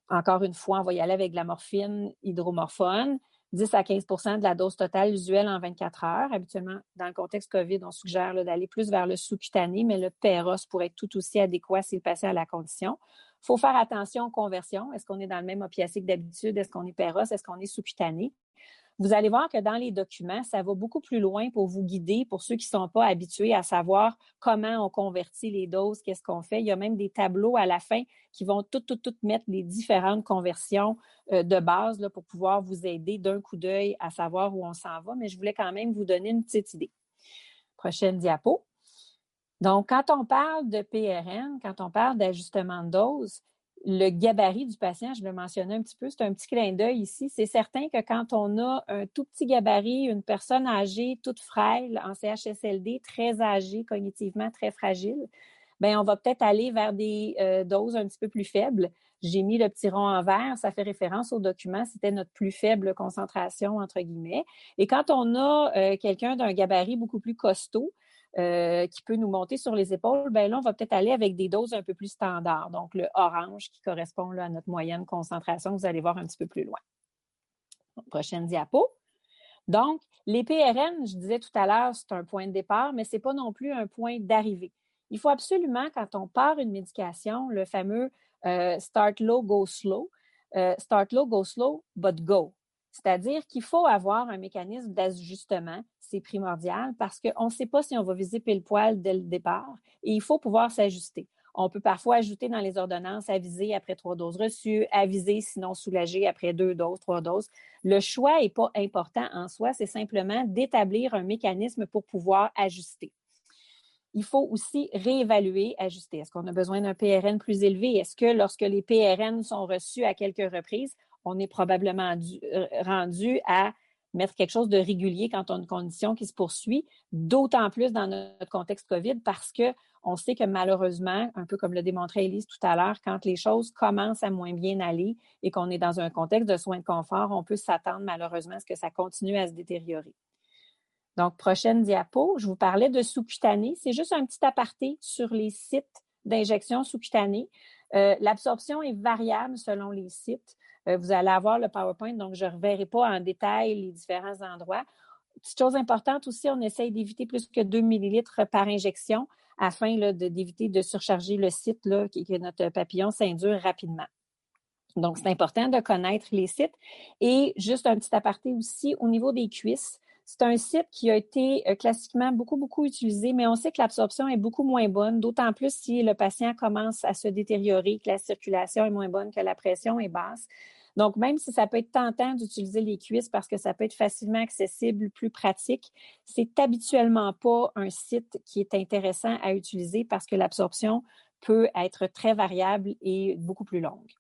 Encore une fois, on va y aller avec de la morphine hydromorphone, 10 à 15% de la dose totale usuelle en 24 heures. Habituellement, dans le contexte COVID, on suggère d'aller plus vers le sous-cutané, mais le PEROS pourrait être tout aussi adéquat si le patient a la condition. Il faut faire attention aux conversions. Est-ce qu'on est dans le même opiacé que d'habitude? Est-ce qu'on est PEROS? Est-ce qu'on est sous-cutané? Vous allez voir que dans les documents, ça va beaucoup plus loin pour vous guider, pour ceux qui ne sont pas habitués à savoir comment on convertit les doses, qu'est-ce qu'on fait. Il y a même des tableaux à la fin qui vont tout, tout, tout mettre les différentes conversions euh, de base pour pouvoir vous aider d'un coup d'œil à savoir où on s'en va. Mais je voulais quand même vous donner une petite idée. Prochaine diapo. Donc, quand on parle de PRN, quand on parle d'ajustement de dose, le gabarit du patient, je le mentionnais un petit peu, c'est un petit clin d'œil ici. C'est certain que quand on a un tout petit gabarit, une personne âgée, toute frêle, en CHSLD, très âgée, cognitivement très fragile, ben on va peut-être aller vers des euh, doses un petit peu plus faibles. J'ai mis le petit rond en vert, ça fait référence au document, c'était notre plus faible concentration, entre guillemets. Et quand on a euh, quelqu'un d'un gabarit beaucoup plus costaud, euh, qui peut nous monter sur les épaules, ben là, on va peut-être aller avec des doses un peu plus standards. Donc, le orange qui correspond à notre moyenne concentration, vous allez voir un petit peu plus loin. Prochaine diapo. Donc, les PRN, je disais tout à l'heure, c'est un point de départ, mais ce n'est pas non plus un point d'arrivée. Il faut absolument, quand on part une médication, le fameux euh, start low, go slow. Euh, start low, go slow, but go. C'est-à-dire qu'il faut avoir un mécanisme d'ajustement, c'est primordial parce qu'on ne sait pas si on va viser pile poil dès le départ et il faut pouvoir s'ajuster. On peut parfois ajouter dans les ordonnances aviser après trois doses reçues, aviser sinon soulager après deux doses, trois doses. Le choix n'est pas important en soi, c'est simplement d'établir un mécanisme pour pouvoir ajuster. Il faut aussi réévaluer, ajuster. Est-ce qu'on a besoin d'un PRN plus élevé? Est-ce que lorsque les PRN sont reçus à quelques reprises, on est probablement euh, rendu à mettre quelque chose de régulier quand on a une condition qui se poursuit, d'autant plus dans notre contexte COVID parce que on sait que malheureusement, un peu comme le démontrait Elise tout à l'heure, quand les choses commencent à moins bien aller et qu'on est dans un contexte de soins de confort, on peut s'attendre malheureusement à ce que ça continue à se détériorer. Donc, prochaine diapo, je vous parlais de sous-cutané. C'est juste un petit aparté sur les sites d'injection sous-cutanée. Euh, l'absorption est variable selon les sites. Euh, vous allez avoir le PowerPoint, donc je ne reverrai pas en détail les différents endroits. Petite chose importante aussi, on essaye d'éviter plus que 2 millilitres par injection afin d'éviter de, surcharger le site là, que notre papillon s'indure rapidement. Donc, c'est important de connaître les sites. Et juste un petit aparté aussi, au niveau des cuisses, c'est un site qui a été euh, classiquement beaucoup, beaucoup utilisé, mais on sait que l'absorption est beaucoup moins bonne, d'autant plus si le patient commence à se détériorer, que la circulation est moins bonne, que la pression est basse. Donc, même si ça peut être tentant d'utiliser les cuisses parce que ça peut être facilement accessible, plus pratique, c'est habituellement pas un site qui est intéressant à utiliser parce que l'absorption peut être très variable et beaucoup plus longue.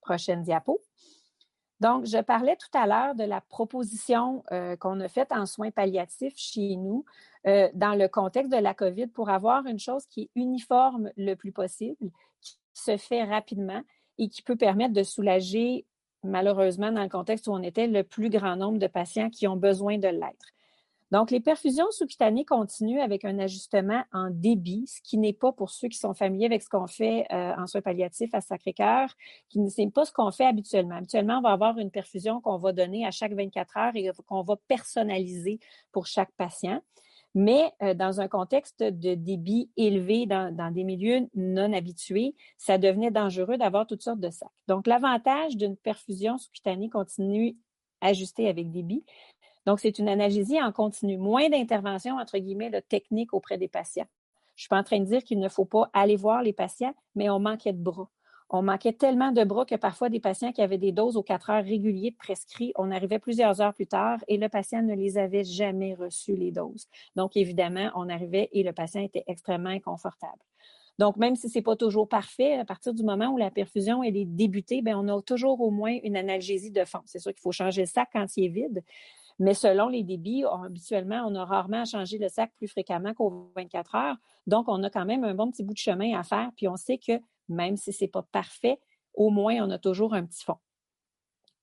Prochaine diapo. Donc, je parlais tout à l'heure de la proposition euh, qu'on a faite en soins palliatifs chez nous euh, dans le contexte de la COVID pour avoir une chose qui est uniforme le plus possible, qui se fait rapidement et qui peut permettre de soulager malheureusement, dans le contexte où on était, le plus grand nombre de patients qui ont besoin de l'être. Donc, les perfusions sous-cutanées continuent avec un ajustement en débit, ce qui n'est pas pour ceux qui sont familiers avec ce qu'on fait euh, en soins palliatifs à Sacré-Cœur, qui n'est pas ce qu'on fait habituellement. Habituellement, on va avoir une perfusion qu'on va donner à chaque 24 heures et qu'on va personnaliser pour chaque patient mais euh, dans un contexte de débit élevé dans, des milieux non habitués, ça devenait dangereux d'avoir toutes sortes de sacs. Donc, l'avantage d'une perfusion sous-cutanée continue ajustée avec débit, donc c'est une analgésie en continu, moins d'intervention, entre guillemets, de technique auprès des patients. Je ne suis pas en train de dire qu'il ne faut pas aller voir les patients, mais on manquait de bras. On manquait tellement de bras que parfois des patients qui avaient des doses aux quatre heures réguliers de prescrits, on arrivait plusieurs heures plus tard et le patient ne les avait jamais reçus, les doses. Donc, évidemment, on arrivait et le patient était extrêmement inconfortable. Donc, même si ce n'est pas toujours parfait, à partir du moment où la perfusion est débutée, bien, on a toujours au moins une analgésie de fond. C'est sûr qu'il faut changer le sac quand il est vide, mais selon les débits, habituellement, on a rarement à changer le sac plus fréquemment qu'aux 24 heures. Donc, on a quand même un bon petit bout de chemin à faire, puis on sait que même si ce n'est pas parfait, au moins on a toujours un petit fond.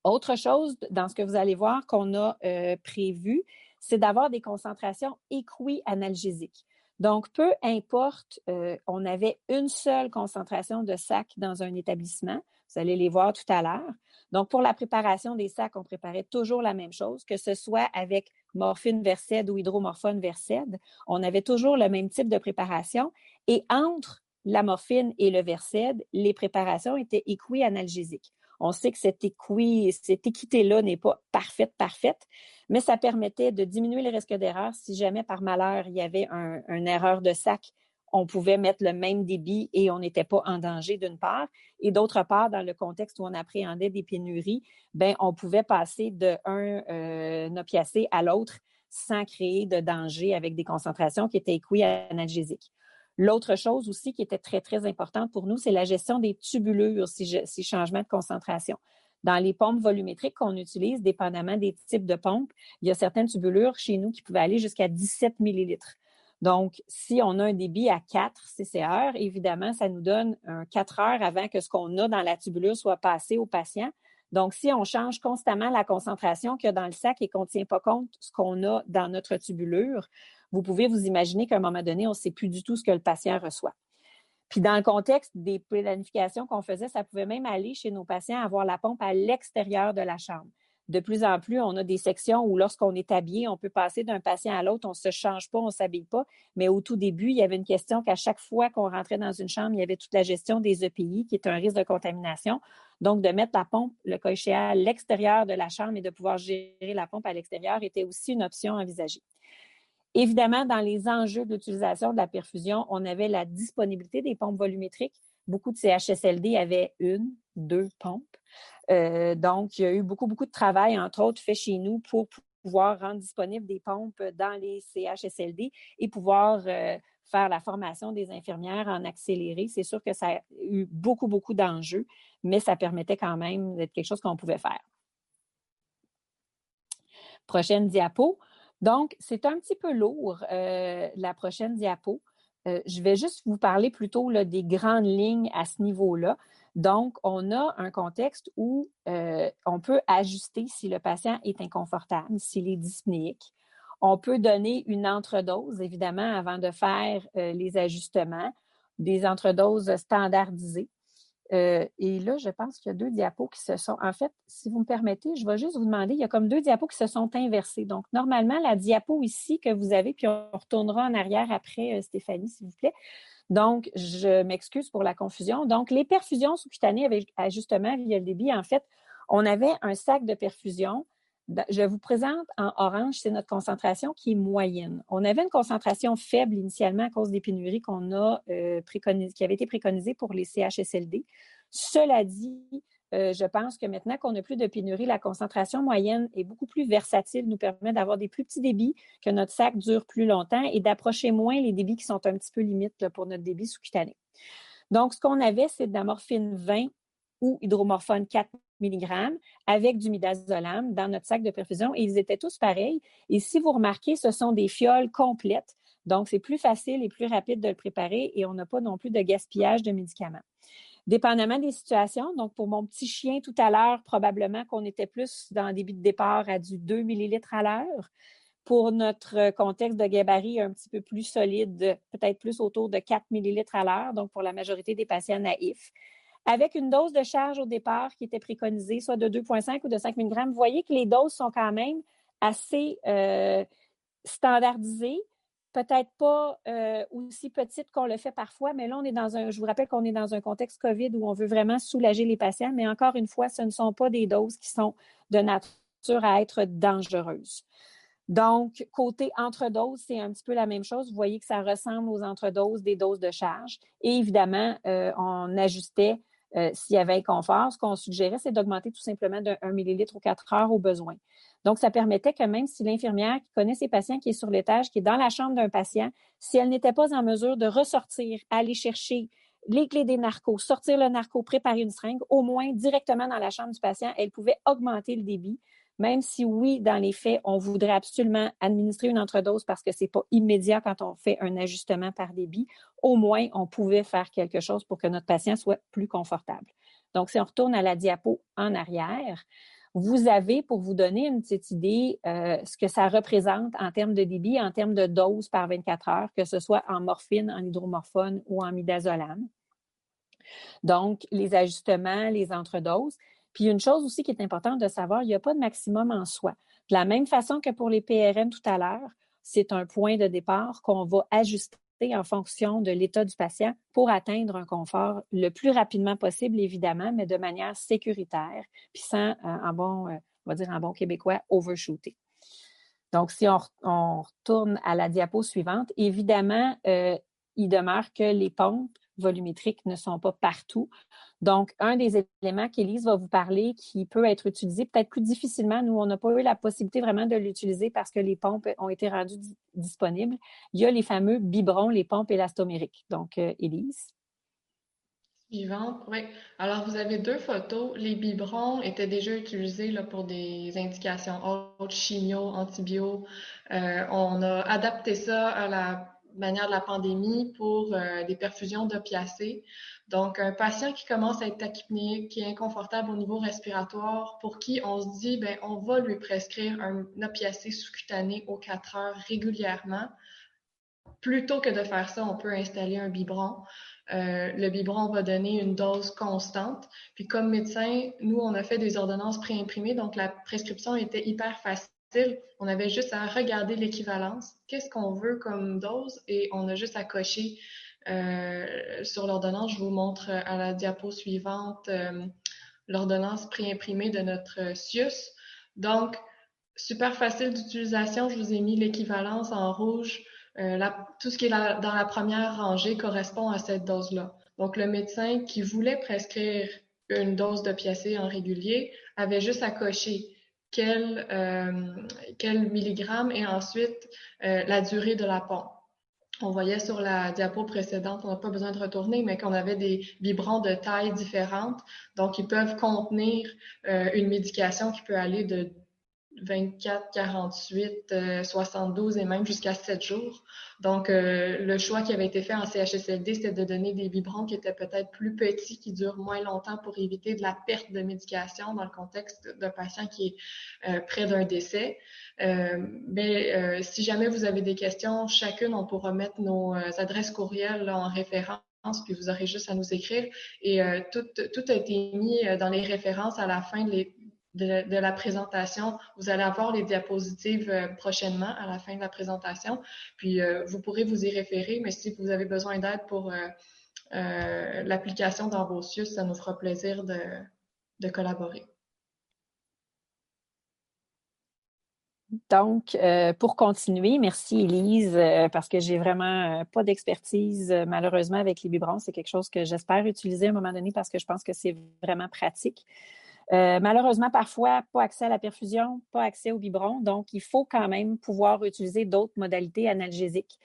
Autre chose dans ce que vous allez voir qu'on a euh, prévu, c'est d'avoir des concentrations équi-analgésiques. Donc, peu importe, euh, on avait une seule concentration de sac dans un établissement. Vous allez les voir tout à l'heure. Donc, pour la préparation des sacs, on préparait toujours la même chose, que ce soit avec morphine versed ou hydromorphone versed. On avait toujours le même type de préparation. Et entre la morphine et le Versed, les préparations étaient équi-analgésiques. On sait que cette, équi, cette équité-là n'est pas parfaite, parfaite, mais ça permettait de diminuer le risque d'erreur. Si jamais par malheur il y avait un, une erreur de sac, on pouvait mettre le même débit et on n'était pas en danger d'une part. Et d'autre part, dans le contexte où on appréhendait des pénuries, ben on pouvait passer de un euh, opiacé à l'autre sans créer de danger avec des concentrations qui étaient équi-analgésiques. L'autre chose aussi qui était très, très importante pour nous, c'est la gestion des tubulures, ces, changements de concentration. Dans les pompes volumétriques qu'on utilise, dépendamment des types de pompes, il y a certaines tubulures chez nous qui pouvaient aller jusqu'à 17 millilitres. Donc, si on a un débit à 4 CCR, évidemment, ça nous donne un 4 heures avant que ce qu'on a dans la tubulure soit passé au patient. Donc, si on change constamment la concentration qu'il y a dans le sac et qu'on ne tient pas compte de ce qu'on a dans notre tubulure, vous pouvez vous imaginer qu'à un moment donné, on ne sait plus du tout ce que le patient reçoit. Puis dans le contexte des planifications qu'on faisait, ça pouvait même aller chez nos patients avoir la pompe à l'extérieur de la chambre. de plus en plus, on a des sections où lorsqu'on est habillé, on peut passer d'un patient à l'autre, on ne se change pas, on ne s'habille pas. Mais au tout début, il y avait une question qu'à chaque fois qu'on rentrait dans une chambre, il y avait toute la gestion des EPI, qui est un risque de contamination. Donc, de mettre la pompe, le cas à l'extérieur de la chambre et de pouvoir gérer la pompe à l'extérieur était aussi une option envisagée. Évidemment, dans les enjeux d'utilisation de la perfusion, on avait la disponibilité des pompes volumétriques. Beaucoup de CHSLD avaient une, deux pompes. Euh, donc, il y a eu beaucoup, beaucoup de travail, entre autres, fait chez nous pour pouvoir rendre disponibles des pompes dans les CHSLD et pouvoir euh, faire la formation des infirmières en accéléré. C'est sûr que ça a eu beaucoup, beaucoup d'enjeux, mais ça permettait quand même d'être quelque chose qu'on pouvait faire. Prochaine diapo. Donc, c'est un petit peu lourd, euh, la prochaine diapo. je vais juste vous parler plutôt des grandes lignes à ce niveau-là. Donc, on a un contexte où euh, on peut ajuster si le patient est inconfortable, s'il est dyspnéique. On peut donner une entredose, évidemment, avant de faire euh, les ajustements, des entredoses standardisées. Euh, et là, je pense qu'il y a deux diapos qui se sont. En fait, si vous me permettez, je vais juste vous demander, il y a comme deux diapos qui se sont inversés. Donc, normalement, la diapo ici que vous avez, puis on retournera en arrière après, Stéphanie, s'il vous plaît. Donc, je m'excuse pour la confusion. Donc, les perfusions sous-cutanées avec ajustement via le débit, en fait, on avait un sac de perfusion. Je vous présente en orange, c'est notre concentration qui est moyenne. On avait une concentration faible initialement à cause des pénuries qu'on a euh, qui avaient été préconisées pour les CHSLD. Cela dit, euh, je pense que maintenant qu'on n'a plus de pénurie, la concentration moyenne est beaucoup plus versatile, nous permet d'avoir des plus petits débits, que notre sac dure plus longtemps et d'approcher moins les débits qui sont un petit peu limites pour notre débit sous-cutané. Donc, ce qu'on avait, c'est de la morphine 20 ou hydromorphone 4 mg avec du midazolam dans notre sac de perfusion et ils étaient tous pareils. Et si vous remarquez, ce sont des fioles complètes. Donc, c'est plus facile et plus rapide de le préparer et on n'a pas non plus de gaspillage de médicaments. Dépendamment des situations, donc pour mon petit chien tout à l'heure, probablement qu'on était plus dans un débit de départ à du 2 ml à l'heure. Pour notre contexte de gabarit un petit peu plus solide, peut-être plus autour de 4 ml à l'heure, donc pour la majorité des patients naïfs. Avec une dose de charge au départ qui était préconisée, soit de 2,5 ou de 5 mg, vous voyez que les doses sont quand même assez euh, standardisées peut-être pas euh, aussi petite qu'on le fait parfois, mais là, on est dans un, je vous rappelle qu'on est dans un contexte COVID où on veut vraiment soulager les patients, mais encore une fois, ce ne sont pas des doses qui sont de nature à être dangereuses. Donc, côté entre-doses, c'est un petit peu la même chose. Vous voyez que ça ressemble aux entre-doses des doses de charge. Et évidemment, euh, on ajustait euh, s'il y avait inconfort. Ce qu'on suggérait, c'est d'augmenter tout simplement d'un millilitre ou quatre heures au besoin. Donc, ça permettait que même si l'infirmière qui connaît ses patients, qui est sur l'étage, qui est dans la chambre d'un patient, si elle n'était pas en mesure de ressortir, aller chercher les clés des narcos, sortir le narco, préparer une seringue, au moins directement dans la chambre du patient, elle pouvait augmenter le débit, même si oui, dans les faits, on voudrait absolument administrer une entredose parce que ce n'est pas immédiat quand on fait un ajustement par débit, au moins on pouvait faire quelque chose pour que notre patient soit plus confortable. Donc, si on retourne à la diapo en arrière, vous avez, pour vous donner une petite idée, euh, ce que ça représente en termes de débit, en termes de dose par 24 heures, que ce soit en morphine, en hydromorphone ou en midazolam. Donc, les ajustements, les entredoses. Puis une chose aussi qui est importante de savoir, il n'y a pas de maximum en soi. De la même façon que pour les PRM tout à l'heure, c'est un point de départ qu'on va ajuster en fonction de l'état du patient pour atteindre un confort le plus rapidement possible, évidemment, mais de manière sécuritaire, puis sans, euh, en bon, euh, on va dire en bon québécois, overshooter. Donc, si on, retourne à la diapo suivante, évidemment, euh, il demeure que les pompes volumétriques ne sont pas partout. Donc, un des éléments qu'Élise va vous parler qui peut être utilisé peut-être plus difficilement, nous, on n'a pas eu la possibilité vraiment de l'utiliser parce que les pompes ont été rendues disponibles. Il y a les fameux biberons, les pompes élastomériques. Donc, euh, Élise? Suivante, oui. Alors, vous avez deux photos. Les biberons étaient déjà utilisés là, pour des indications hautes, chimio, antibio. Euh, on a adapté ça à la manière de la pandémie pour euh, des perfusions d'opiacés. Donc, un patient qui commence à être tachypnéique, qui est inconfortable au niveau respiratoire, pour qui on se dit, ben, on va lui prescrire un opiacé sous-cutané aux 4 heures régulièrement plutôt que de faire ça, on peut installer un biberon. Euh, le biberon va donner une dose constante. Puis comme médecin, nous, on a fait des ordonnances préimprimées, donc la prescription était hyper facile. On avait juste à regarder l'équivalence, qu'est-ce qu'on veut comme dose, et on a juste à cocher euh, sur l'ordonnance. Je vous montre à la diapo suivante euh, l'ordonnance préimprimée de notre CIUS. Donc, super facile d'utilisation. Je vous ai mis l'équivalence en rouge euh, tout ce qui est dans la première rangée correspond à cette dose-là. Donc, le médecin qui voulait prescrire une dose de piacé en régulier avait juste à cocher quel, euh, quel milligramme et ensuite euh, la durée de la pompe. On voyait sur la diapo précédente, on n'a pas besoin de retourner, mais qu'on avait des biberons de taille différentes. Donc, ils peuvent contenir une médication qui peut aller de 24, 48, 72 et même jusqu'à 7 jours. Donc, euh, le choix qui avait été fait en CHSLD, c'était de donner des biberons qui étaient peut-être plus petits, qui durent moins longtemps pour éviter de la perte de médication dans le contexte d'un patient qui est euh, près d'un décès. Euh, mais si jamais vous avez des questions, chacune, on pourra mettre nos adresses courriels en référence puis vous aurez juste à nous écrire. Et tout, tout, a été mis dans les références à la fin de les, de, la présentation. Vous allez avoir les diapositives euh, prochainement à la fin de la présentation. Puis, euh, vous pourrez vous y référer, mais si vous avez besoin d'aide pour euh, l'application dans vos CIUS, ça nous fera plaisir de, de collaborer. Donc, pour continuer, merci Elise, parce que j'ai vraiment pas d'expertise malheureusement avec les biberons. C'est quelque chose que j'espère utiliser à un moment donné parce que je pense que c'est vraiment pratique. Euh, malheureusement, parfois, pas accès à la perfusion, pas accès au biberon. Donc, il faut quand même pouvoir utiliser d'autres modalités analgésiques.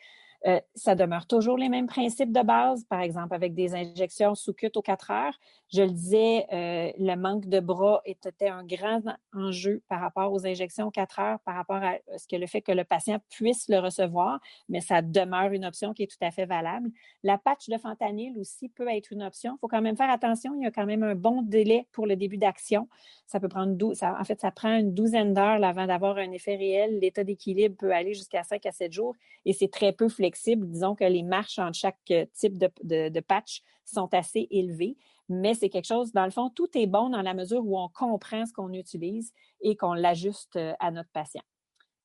Euh, ça demeure toujours les mêmes principes de base, par exemple avec des injections sous cut aux 4 heures. Je le disais, euh, le manque de bras était un grand enjeu par rapport aux injections aux 4 heures, par rapport à ce que le fait que le patient puisse le recevoir, mais ça demeure une option qui est tout à fait valable. La patch de fentanyl aussi peut être une option. Il faut quand même faire attention, il y a quand même un bon délai pour le début d'action. Ça peut prendre 12, ça, en fait, ça prend une douzaine d'heures avant d'avoir un effet réel. L'état d'équilibre peut aller jusqu'à 5 à 7 jours et c'est très peu flexible. Disons que les marches entre chaque euh, type de, patch sont assez élevées, mais c'est quelque chose, dans le fond, tout est bon dans la mesure où on comprend ce qu'on utilise et qu'on l'ajuste euh, à notre patient.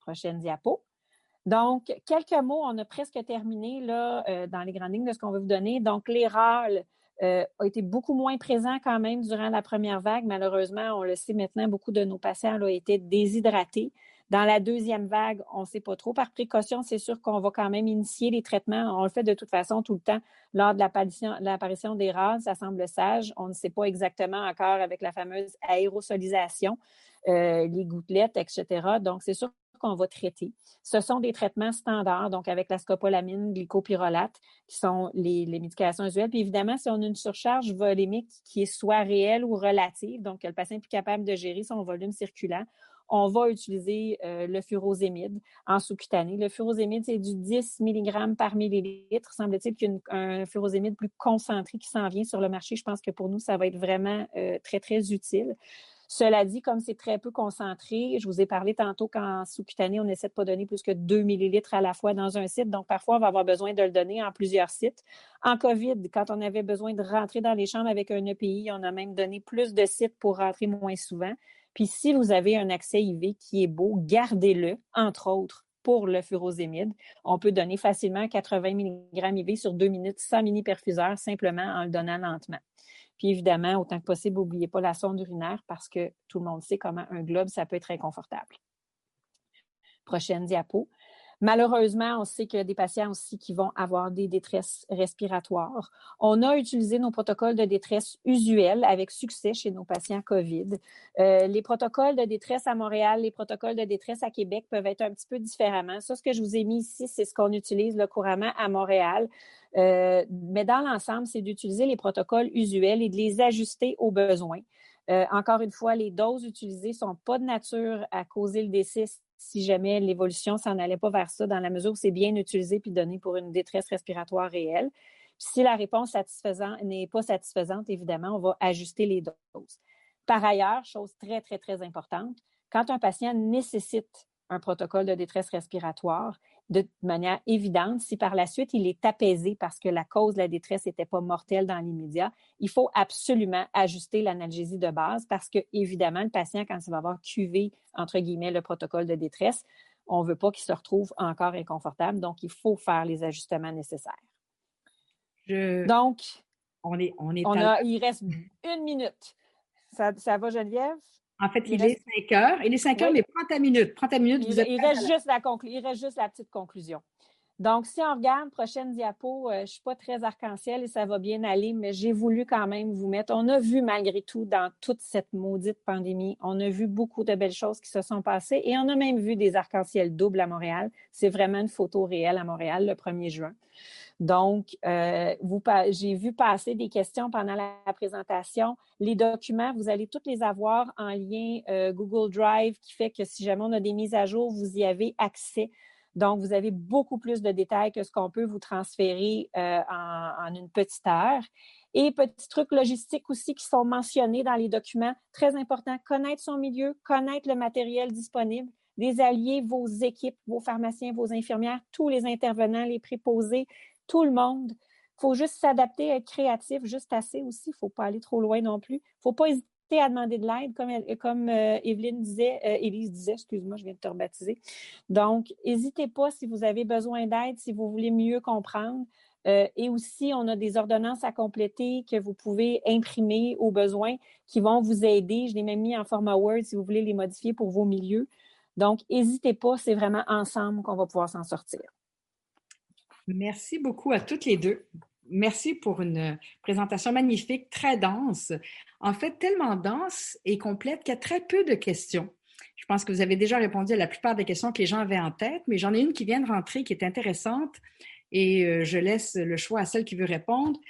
Prochaine diapo. Donc, quelques mots, on a presque terminé là, euh, dans les grandes lignes de ce qu'on veut vous donner. Donc, les râles, a été beaucoup moins présent quand même durant la première vague. Malheureusement, on le sait maintenant, beaucoup de nos patients ont été déshydratés. Dans la deuxième vague, on ne sait pas trop. Par précaution, c'est sûr qu'on va quand même initier les traitements. On le fait de toute façon tout le temps lors de l'apparition des rats. Ça semble sage. On ne sait pas exactement encore avec la fameuse aérosolisation, euh, les gouttelettes, etc. Donc, c'est sûr qu'on va traiter. Ce sont des traitements standards, donc avec la scopolamine, glycopyrrolate, qui sont les, médications usuelles. Puis évidemment, si on a une surcharge volémique qui est soit réelle ou relative, donc que le patient est plus capable de gérer son volume circulant, on va utiliser euh, le furosémide en sous-cutané. Le furosémide, c'est du 10 mg par millilitre. Semble-t-il qu'il y un furosémide plus concentré qui s'en vient sur le marché. Je pense que pour nous, ça va être vraiment euh, très, très utile. Cela dit, comme c'est très peu concentré, je vous ai parlé tantôt qu'en sous-cutané, on essaie de pas donner plus que 2 millilitres à la fois dans un site. Donc, parfois, on va avoir besoin de le donner en plusieurs sites. En COVID, quand on avait besoin de rentrer dans les chambres avec un EPI, on a même donné plus de sites pour rentrer moins souvent. Puis, si vous avez un accès IV qui est beau, gardez-le, entre autres, pour le furosémide. On peut donner facilement 80 mg IV sur deux minutes sans mini-perfuseur, simplement en le donnant lentement. Puis évidemment, autant que possible, n'oubliez pas la sonde urinaire parce que tout le monde sait comment un globe, ça peut être inconfortable. Prochaine diapo. Malheureusement, on sait qu'il y a des patients aussi qui vont avoir des détresses respiratoires. On a utilisé nos protocoles de détresse usuels avec succès chez nos patients COVID. Euh, les protocoles de détresse à Montréal, les protocoles de détresse à Québec peuvent être un petit peu différemment. Ça, ce que je vous ai mis ici, c'est ce qu'on utilise couramment à Montréal. Euh, mais dans l'ensemble, c'est d'utiliser les protocoles usuels et de les ajuster aux besoins. Euh, encore une fois, les doses utilisées ne sont pas de nature à causer le décès si jamais l'évolution s'en allait pas vers ça, dans la mesure où c'est bien utilisé puis donné pour une détresse respiratoire réelle. si la réponse n'est pas satisfaisante, évidemment, on va ajuster les doses. Par ailleurs, chose très, très, très importante, quand un patient nécessite un protocole de détresse respiratoire, de manière évidente, si par la suite il est apaisé parce que la cause de la détresse n'était pas mortelle dans l'immédiat, il faut absolument ajuster l'analgésie de base parce que, évidemment, le patient, quand il va avoir cuvé, entre guillemets, le protocole de détresse, on ne veut pas qu'il se retrouve encore inconfortable. Donc, il faut faire les ajustements nécessaires. Donc, on est, on est il reste une minute. Ça, ça va, Geneviève? En fait, il, est 5 heures. Il est 5 heures, mais prends ta minute. Prends ta minute. Il, reste juste la il reste juste la petite conclusion. Donc, si on regarde, prochaine diapo, euh, je ne suis pas très arc-en-ciel et ça va bien aller, mais j'ai voulu quand même vous mettre. On a vu malgré tout dans toute cette maudite pandémie, on a vu beaucoup de belles choses qui se sont passées et on a même vu des arc-en-ciel doubles à Montréal. C'est vraiment une photo réelle à Montréal le 1er juin. Donc, euh, j'ai vu passer des questions pendant la, présentation. Les documents, vous allez tous les avoir en lien euh, Google Drive qui fait que si jamais on a des mises à jour, vous y avez accès. Donc, vous avez beaucoup plus de détails que ce qu'on peut vous transférer euh, en, une petite heure. Et petits trucs logistiques aussi qui sont mentionnés dans les documents. Très important, connaître son milieu, connaître le matériel disponible, des alliés, vos équipes, vos pharmaciens, vos infirmières, tous les intervenants, les préposés, tout le monde. Il faut juste s'adapter, être créatif, juste assez aussi. Il ne faut pas aller trop loin non plus. Il ne faut pas hésiter à demander de l'aide, comme, comme euh, Evelyne disait, euh, Élise disait, excuse-moi, je viens de te rebaptiser. Donc, n'hésitez pas si vous avez besoin d'aide, si vous voulez mieux comprendre. Euh, et aussi, on a des ordonnances à compléter que vous pouvez imprimer au besoin qui vont vous aider. Je l'ai même mis en format Word si vous voulez les modifier pour vos milieux. Donc, n'hésitez pas, c'est vraiment ensemble qu'on va pouvoir s'en sortir. Merci beaucoup à toutes les deux. Merci pour une présentation magnifique, très dense. En fait, tellement dense et complète qu'il y a très peu de questions. Je pense que vous avez déjà répondu à la plupart des questions que les gens avaient en tête, mais j'en ai une qui vient de rentrer qui est intéressante et euh, je laisse le choix à celle qui veut répondre.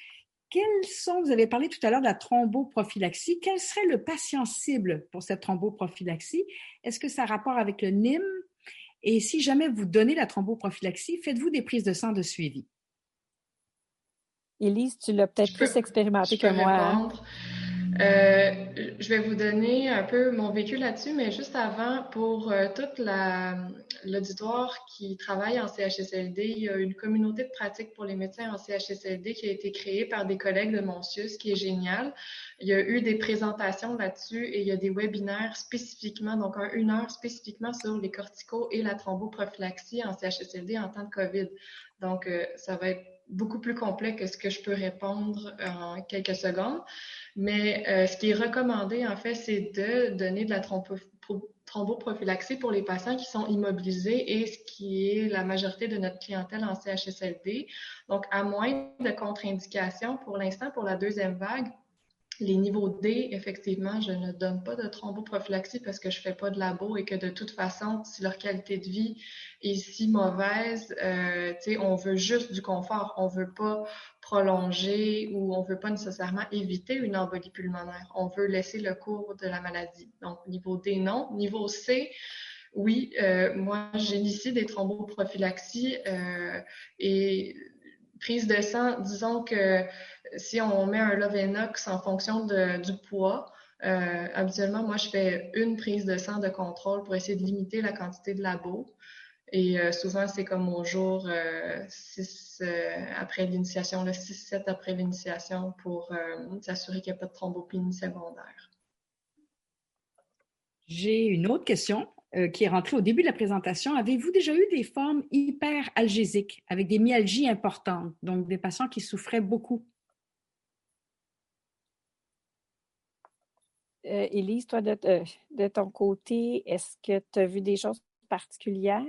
Vous avez parlé tout à l'heure de la thromboprophylaxie, quel serait le patient cible pour cette thromboprophylaxie? Est-ce que ça a rapport avec le NIM, et si jamais vous donnez la thromboprophylaxie, faites-vous des prises de sang de suivi? Élise, tu l'as peut-être plus expérimenté que moi. Hein? Euh, je vais vous donner un peu mon vécu là-dessus, mais juste avant, pour euh, toute l'auditoire qui travaille en CHSLD, il y a une communauté de pratique pour les médecins en CHSLD qui a été créée par des collègues de Monsius, qui est génial. Il y a eu des présentations là-dessus et il y a des webinaires spécifiquement, donc une heure spécifiquement sur les corticos et la thromboprophylaxie en CHSLD en temps de COVID. Donc, euh, ça va être beaucoup plus complet que ce que je peux répondre en quelques secondes. Mais euh, ce qui est recommandé, en fait, c'est de donner de la thromboprophylaxie pour les patients qui sont immobilisés et ce qui est la majorité de notre clientèle en CHSLD. Donc, à moins de contre-indications, pour l'instant, pour la deuxième vague, les niveaux D, effectivement, je ne donne pas de thromboprophylaxie parce que je ne fais pas de labo et que de toute façon, si leur qualité de vie est si mauvaise, euh, on veut juste du confort. On ne veut pas prolonger ou on ne veut pas nécessairement éviter une embolie pulmonaire. On veut laisser le cours de la maladie. Donc, niveau D, non. Niveau C, oui, euh, moi, j'initie des thromboprophylaxies euh, et prise de sang, disons que si on met un Lovenox en fonction du poids, euh, habituellement, moi, je fais une prise de sang de contrôle pour essayer de limiter la quantité de labo. Et euh, souvent, c'est comme au jour 6 euh, après l'initiation, le 6-7 après l'initiation pour s'assurer qu'il n'y a pas de thrombopénie secondaire. J'ai une autre question qui est rentrée au début de la présentation. Avez-vous déjà eu des formes hyperalgésiques avec des myalgies importantes, donc des patients qui souffraient beaucoup? Euh, Élise, toi, de, euh, de ton côté, est-ce que tu as vu des choses particulière?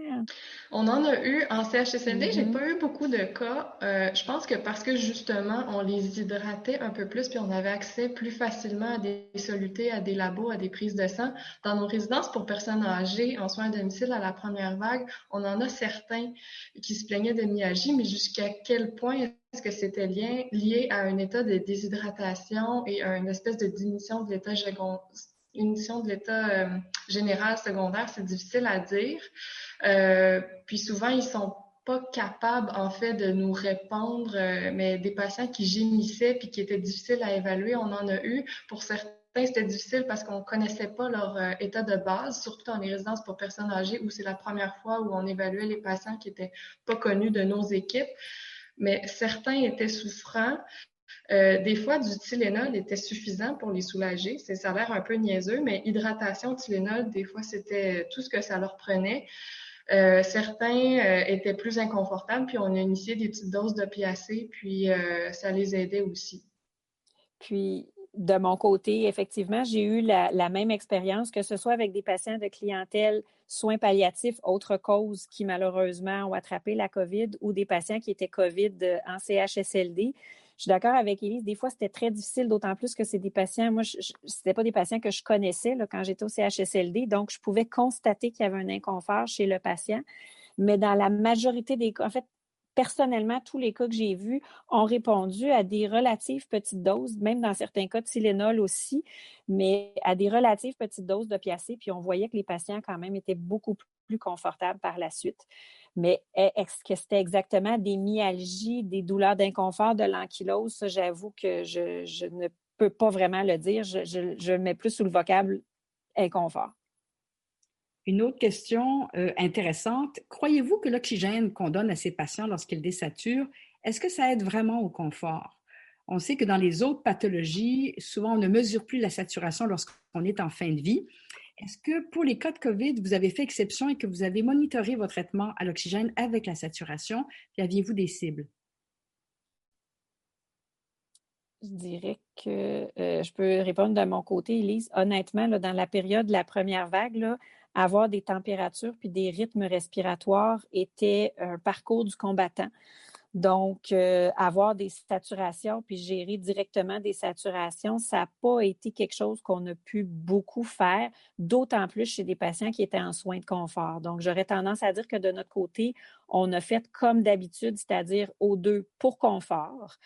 On en a eu en CHSLD, j'ai mm-hmm. pas eu beaucoup de cas. Euh, je pense que parce que justement, on les hydratait un peu plus, puis on avait accès plus facilement à des solutés, à des labos, à des prises de sang. Dans nos résidences pour personnes âgées en soins à domicile à la première vague, on en a certains qui se plaignaient de myalgie, mais jusqu'à quel point est-ce que c'était lié à un état de déshydratation et à une espèce de diminution de l'état une mission de l'état euh, général secondaire, c'est difficile à dire. Euh, puis souvent, ils sont pas capables, en fait, de nous répondre, euh, mais des patients qui gémissaient puis qui étaient difficiles à évaluer, on en a eu. Pour certains c'était difficile parce qu'on connaissait pas leur état de base, surtout dans les résidences pour personnes âgées où c'est la première fois où on évaluait les patients qui n'étaient pas connus de nos équipes. Mais certains étaient souffrants. Euh, des fois, du Tylenol était suffisant pour les soulager. Ça a l'air un peu niaiseux, mais hydratation, Tylenol, des fois, c'était tout ce que ça leur prenait. Euh, certains euh, étaient plus inconfortables, puis on a initié des petites doses d'opiacés, puis ça les aidait aussi. Puis, de mon côté, effectivement, j'ai eu la, même expérience, que ce soit avec des patients de clientèle soins palliatifs, autre cause qui malheureusement ont attrapé la COVID, ou des patients qui étaient COVID en CHSLD. Je suis d'accord avec Élise. Des fois, c'était très difficile, d'autant plus que c'est des patients. Moi, ce pas des patients que je connaissais quand j'étais au CHSLD. Donc, je pouvais constater qu'il y avait un inconfort chez le patient. Mais dans la majorité des cas, en fait, personnellement, tous les cas que j'ai vus ont répondu à des relatives petites doses, même dans certains cas de Tylenol aussi, mais à des relatives petites doses d'opiacés. Puis on voyait que les patients, quand même, étaient beaucoup plus confortables par la suite. Mais est-ce que c'était exactement des myalgies, des douleurs d'inconfort, de l'ankylose? J'avoue que je, ne peux pas vraiment le dire. Je, je, mets plus sous le vocable inconfort. Une autre question euh, intéressante. Croyez-vous que l'oxygène qu'on donne à ces patients lorsqu'ils désaturent, est-ce que ça aide vraiment au confort? On sait que dans les autres pathologies, souvent on ne mesure plus la saturation lorsqu'on est en fin de vie. Est-ce que pour les cas de COVID, vous avez fait exception et que vous avez monitoré vos traitements à l'oxygène avec la saturation? Puis aviez-vous des cibles? Je dirais que euh, je peux répondre de mon côté, Elise. Honnêtement, dans la période de la première vague, avoir des températures puis des rythmes respiratoires était un parcours du combattant. Donc, euh, avoir des saturations puis gérer directement des saturations, ça n'a pas été quelque chose qu'on a pu beaucoup faire, d'autant plus chez des patients qui étaient en soins de confort. Donc, j'aurais tendance à dire que de notre côté, on a fait comme d'habitude, c'est-à-dire aux deux pour confort.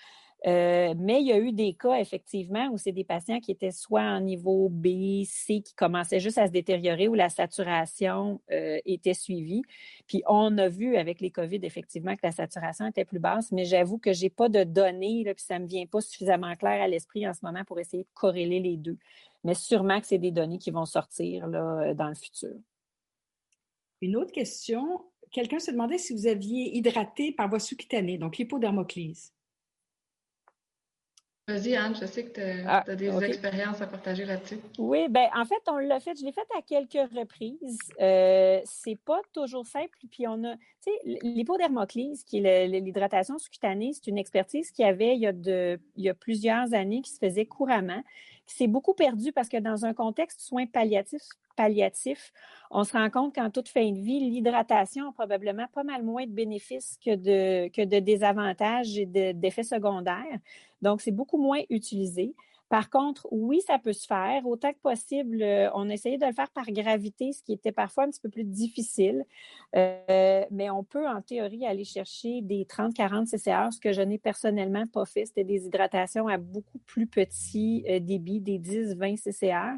Euh, mais il y a eu des cas, effectivement, où c'est des patients qui étaient soit en niveau B, C, qui commençaient juste à se détériorer, où la saturation euh, était suivie. Puis on a vu avec les COVID, effectivement, que la saturation était plus basse, mais j'avoue que je n'ai pas de données, là, puis ça ne me vient pas suffisamment clair à l'esprit en ce moment pour essayer de corréler les deux. Mais sûrement que c'est des données qui vont sortir là, dans le futur. Une autre question. Quelqu'un se demandait si vous aviez hydraté par voie sous-cutanée, donc l'hypodermoclise. Vas-y, Anne, je sais que tu as, ah, des expériences à partager là-dessus. Oui, ben en fait, on l'a fait, je l'ai fait à quelques reprises. Euh, c'est pas toujours simple. Puis on a, tu sais, l'hypodermoclise, qui est l'hydratation sous-cutanée, c'est une expertise qui avait il y, a de, il y a plusieurs années, qui se faisait couramment, s'est beaucoup perdu parce que dans un contexte soins palliatifs, palliatif, on se rend compte qu'en toute fin de vie, l'hydratation a probablement pas mal moins de bénéfices que de, que de désavantages et d'effets secondaires. Donc, c'est beaucoup moins utilisé. Par contre, oui, ça peut se faire. Autant que possible, euh, on essayait de le faire par gravité, ce qui était parfois un petit peu plus difficile. Euh, mais on peut, en théorie, aller chercher des 30-40 CCR, ce que je n'ai personnellement pas fait. C'était des hydratations à beaucoup plus petit euh, débit, des 10-20 CCR,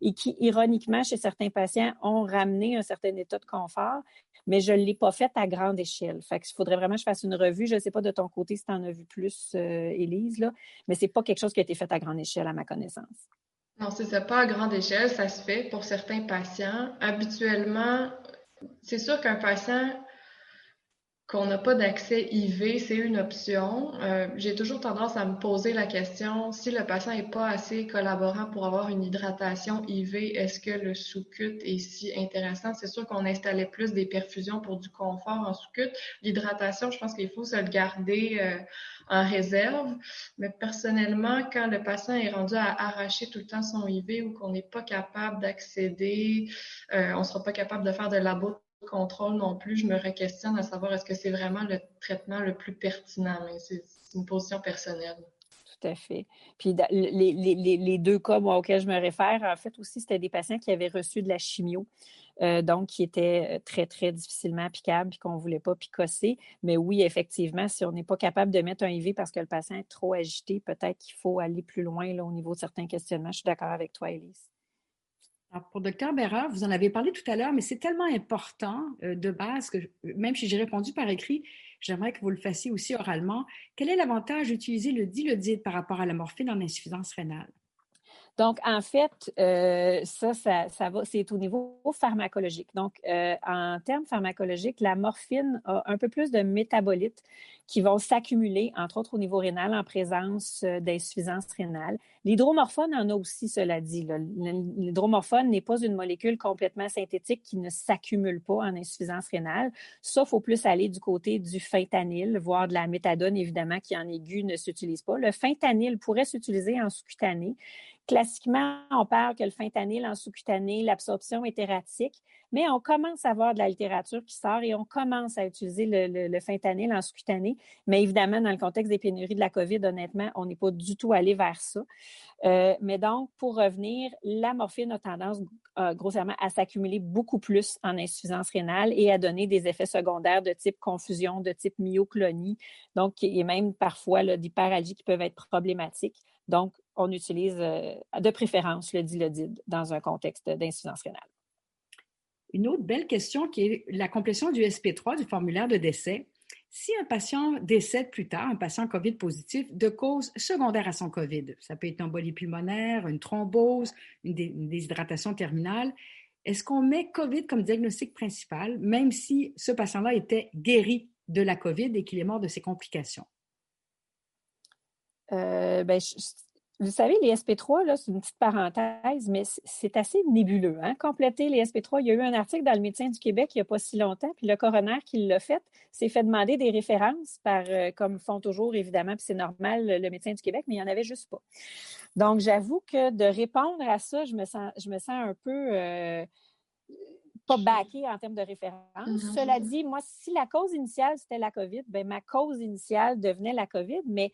et qui, ironiquement, chez certains patients, ont ramené un certain état de confort mais je ne l'ai pas faite à grande échelle. Fait qu'il faudrait vraiment que je fasse une revue. Je ne sais pas de ton côté si tu en as vu plus, euh, Élise, là, mais ce n'est pas quelque chose qui a été fait à grande échelle, à ma connaissance. Non, c'est pas à grande échelle, ça se fait pour certains patients. Habituellement, c'est sûr qu'un patient qu'on n'a pas d'accès IV, c'est une option. Euh, j'ai toujours tendance à me poser la question, si le patient n'est pas assez collaborant pour avoir une hydratation IV, est-ce que le sous-cut est si intéressant? C'est sûr qu'on installait plus des perfusions pour du confort en sous-cut. L'hydratation, je pense qu'il faut se le garder euh, en réserve. Mais personnellement, quand le patient est rendu à arracher tout le temps son IV ou qu'on n'est pas capable d'accéder, euh, on ne sera pas capable de faire de labo contrôle non plus, je me re-questionne à savoir est-ce que c'est vraiment le traitement le plus pertinent. C'est une position personnelle. Tout à fait. Puis les, deux cas auxquels je me réfère, en fait aussi, c'était des patients qui avaient reçu de la chimio. Euh, donc qui étaient euh, très, très difficilement applicables et qu'on ne voulait pas picosser. Mais oui, effectivement, si on n'est pas capable de mettre un IV parce que le patient est trop agité, peut-être qu'il faut aller plus loin au niveau de certains questionnements. Je suis d'accord avec toi, Elise pour Dr Bérard, vous en avez parlé tout à l'heure, mais c'est tellement important euh, de base que même si j'ai répondu par écrit, j'aimerais que vous le fassiez aussi oralement. Quel est l'avantage d'utiliser le dilodide par rapport à la morphine en insuffisance rénale? Donc, en fait, euh, ça, ça, va, c'est au niveau pharmacologique. Donc, euh, en termes pharmacologiques, la morphine a un peu plus de métabolites qui vont s'accumuler, entre autres au niveau rénal, en présence euh, d'insuffisance rénale. L'hydromorphone en a aussi, cela dit. L'hydromorphone n'est pas une molécule complètement synthétique qui ne s'accumule pas en insuffisance rénale. Ça, faut plus aller du côté du fentanyl, voire de la méthadone, évidemment, qui en aigu ne s'utilise pas. Le fentanyl pourrait s'utiliser en sous-cutané. Classiquement, on parle que le fentanyl en sous-cutané, l'absorption est erratique, mais on commence à voir de la littérature qui sort et on commence à utiliser le, fentanyl en sous-cutané. Mais évidemment, dans le contexte des pénuries de la COVID, honnêtement, on n'est pas du tout allé vers ça. Euh, mais donc, pour revenir, la morphine a tendance euh, grossièrement à s'accumuler beaucoup plus en insuffisance rénale et à donner des effets secondaires de type confusion, de type myoclonie, donc et même parfois d'hyperalgie qui peuvent être problématiques. Donc, on utilise euh, de préférence le dilodide dans un contexte d'insuffisance rénale. Une autre belle question qui est la complétion du SP3 du formulaire de décès. Si un patient décède plus tard, un patient COVID positif, de cause secondaire à son COVID, ça peut être une embolie pulmonaire, une thrombose, une, déshydratation terminale, est-ce qu'on met COVID comme diagnostic principal, même si ce patient-là était guéri de la COVID et qu'il est mort de ses complications? Euh, ben, vous savez, les SP3, là, c'est une petite parenthèse, mais c'est assez nébuleux. Hein? Compléter les SP3, il y a eu un article dans le Médecin du Québec il n'y a pas si longtemps, puis le coroner qui l'a fait s'est fait demander des références, par, euh, comme font toujours, évidemment, puis c'est normal, le Médecin du Québec, mais il n'y en avait juste pas. Donc, j'avoue que de répondre à ça, je me sens, je me sens un peu... Euh, pas baqué en termes de référence. Cela dit, moi, si la cause initiale, c'était la COVID, ben ma cause initiale devenait la COVID, mais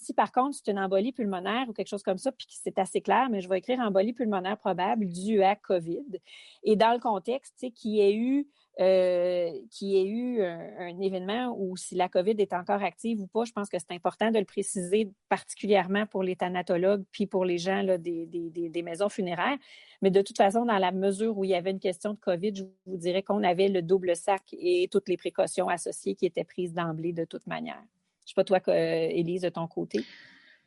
si par contre c'est une embolie pulmonaire ou quelque chose comme ça, puis c'est assez clair, mais je vais écrire embolie pulmonaire probable due à COVID. Et dans le contexte, tu sais, qu'il y ait eu, euh, un, événement où si la COVID est encore active ou pas, je pense que c'est important de le préciser, particulièrement pour les thanatologues puis pour les gens des, des, maisons funéraires. Mais de toute façon, dans la mesure où il y avait une question de COVID, je vous dirais qu'on avait le double sac et toutes les précautions associées qui étaient prises d'emblée de toute manière. Je sais pas toi, Élise, de ton côté.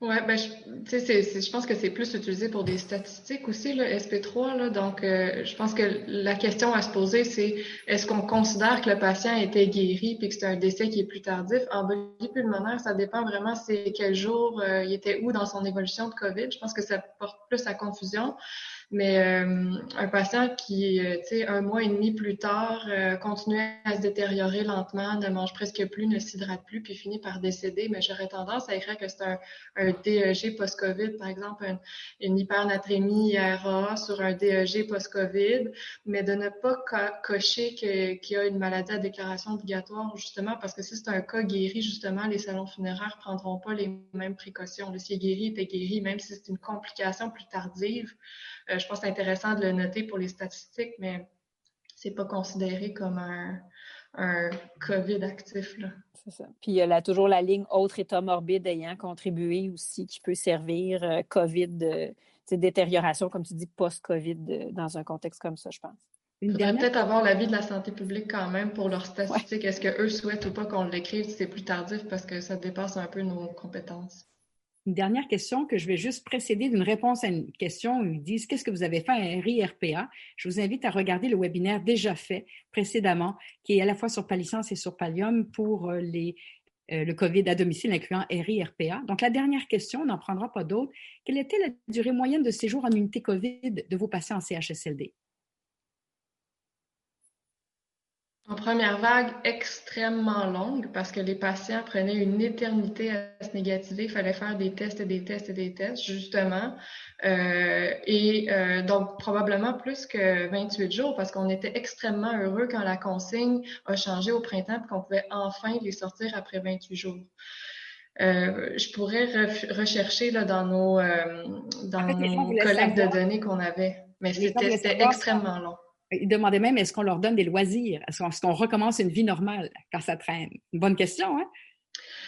Oui, ben, je, pense que c'est plus utilisé pour des statistiques aussi, le SP3. Là, donc, euh, je pense que la question à se poser, c'est est-ce qu'on considère que le patient était guéri puis que c'est un décès qui est plus tardif? En Embolie pulmonaire, ça dépend vraiment c'est quel jour euh, il était où dans son évolution de COVID. Je pense que ça porte plus à confusion. Mais euh, un patient qui, euh, tu sais, un mois et demi plus tard, euh, continuait à se détériorer lentement, ne mange presque plus, ne s'hydrate plus, puis finit par décéder, mais j'aurais tendance à écrire que c'est un, DEG post-COVID, par exemple, une, hypernatrémie IRA sur un DEG post-COVID, mais de ne pas cocher qu'il y a une maladie à déclaration obligatoire, justement, parce que si c'est un cas guéri, justement, les salons funéraires prendront pas les mêmes précautions. S'il est guéri, il était guéri, même si c'est une complication plus tardive. Euh, je pense que c'est intéressant de le noter pour les statistiques, mais c'est pas considéré comme un, COVID actif. C'est ça. Puis il y a toujours la ligne autre état morbide ayant contribué aussi qui peut servir euh, COVID, de, détérioration, comme tu dis, post-COVID dans un contexte comme ça, je pense. Il faudrait peut-être avoir l'avis de la santé publique quand même pour leurs statistiques. Est-ce qu'eux souhaitent ou pas qu'on l'écrive si c'est plus tardif parce que ça dépasse un peu nos compétences? Une dernière question que je vais juste précéder d'une réponse à une question où ils disent Qu'est-ce que vous avez fait à RIRPA Je vous invite à regarder le webinaire déjà fait précédemment, qui est à la fois sur Paliscience et sur Pallium pour euh, euh, le COVID à domicile, incluant RIRPA. Donc, la dernière question, on n'en prendra pas d'autres. Quelle était la durée moyenne de séjour en unité COVID de vos patients en CHSLD En première vague, extrêmement longue parce que les patients prenaient une éternité à se négativer. Il fallait faire des tests et des tests et des tests, justement. Euh, et euh, donc, probablement plus que 28 jours parce qu'on était extrêmement heureux quand la consigne a changé au printemps et qu'on pouvait enfin les sortir après 28 jours. Euh, je pourrais rechercher là, dans nos, dans nos collègues de données qu'on avait, mais c'était extrêmement long. Il demandait même est-ce qu'on leur donne des loisirs? Est-ce qu'on recommence une vie normale quand ça traîne? Bonne question, hein?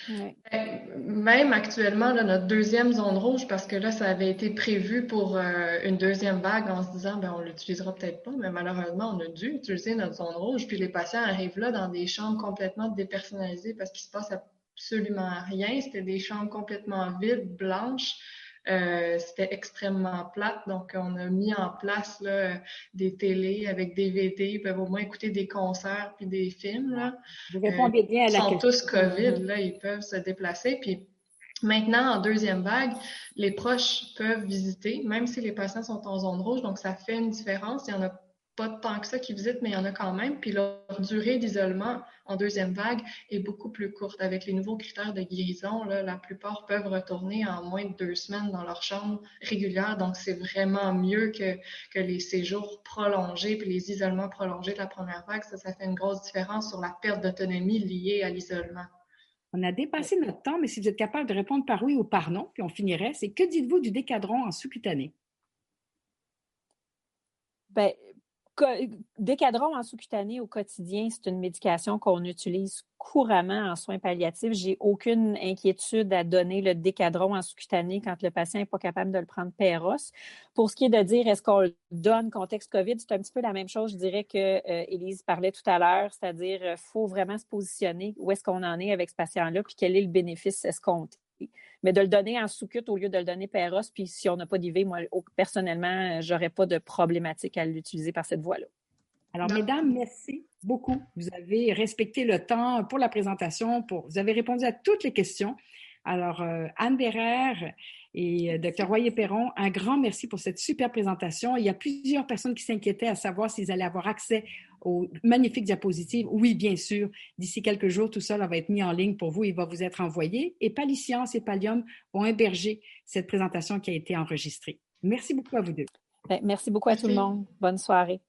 Ben, même actuellement, notre deuxième zone rouge, parce que là, ça avait été prévu pour euh, une deuxième vague en se disant, ben, on l'utilisera peut-être pas, mais malheureusement, on a dû utiliser notre zone rouge. Puis les patients arrivent là dans des chambres complètement dépersonnalisées parce qu'il se passe absolument rien. C'était des chambres complètement vides, blanches. Euh, c'était extrêmement plate. Donc, on a mis en place là, des télés avec des DVD. Ils peuvent au moins écouter des concerts puis des films. Là. Vous répondez bien à la ils sont tous COVID, Mm-hmm. là, ils peuvent se déplacer. Puis Maintenant, en deuxième vague, les proches peuvent visiter, même si les patients sont en zone rouge, donc ça fait une différence. Il n'y en a pas tant que ça qui visitent, mais il y en a quand même. Puis leur durée d'isolement en deuxième vague est beaucoup plus courte. Avec les nouveaux critères de guérison, là, la plupart peuvent retourner en moins de deux semaines dans leur chambre régulière. Donc, c'est vraiment mieux que, que les séjours prolongés puis les isolements prolongés de la première vague. Ça, ça fait une grosse différence sur la perte d'autonomie liée à l'isolement. On a dépassé notre temps, mais si vous êtes capable de répondre par oui ou par non, puis on finirait, c'est que dites-vous du décadron en sous-cutané? Bien, Décadron en sous-cutané au quotidien, c'est une médication qu'on utilise couramment en soins palliatifs. J'ai aucune inquiétude à donner le décadron en sous-cutané quand le patient n'est pas capable de le prendre péros. Pour ce qui est de dire est-ce qu'on le donne contexte COVID, c'est un petit peu la même chose, je dirais que euh, Élise parlait tout à l'heure, c'est-à-dire il faut vraiment se positionner où est-ce qu'on en est avec ce patient-là, puis quel est le bénéfice escompté. Mais de le donner en sous-cut au lieu de le donner péros, puis si on n'a pas d'IV, moi, personnellement, j'aurais pas de problématique à l'utiliser par cette voie-là. Alors, non. mesdames, merci beaucoup. Vous avez respecté le temps pour la présentation, pour, vous avez répondu à toutes les questions. Alors, euh, Anne Bérère et euh, Dr. Royer-Perron, un grand merci pour cette super présentation. Il y a plusieurs personnes qui s'inquiétaient à savoir s'ils allaient avoir accès aux magnifiques diapositives. Oui, bien sûr. D'ici quelques jours, tout ça là, va être mis en ligne pour vous. Il va vous être envoyé. Et Paliscience et Pallium vont héberger cette présentation qui a été enregistrée. Merci beaucoup à vous deux. Merci beaucoup à merci. tout le monde. Bonne soirée.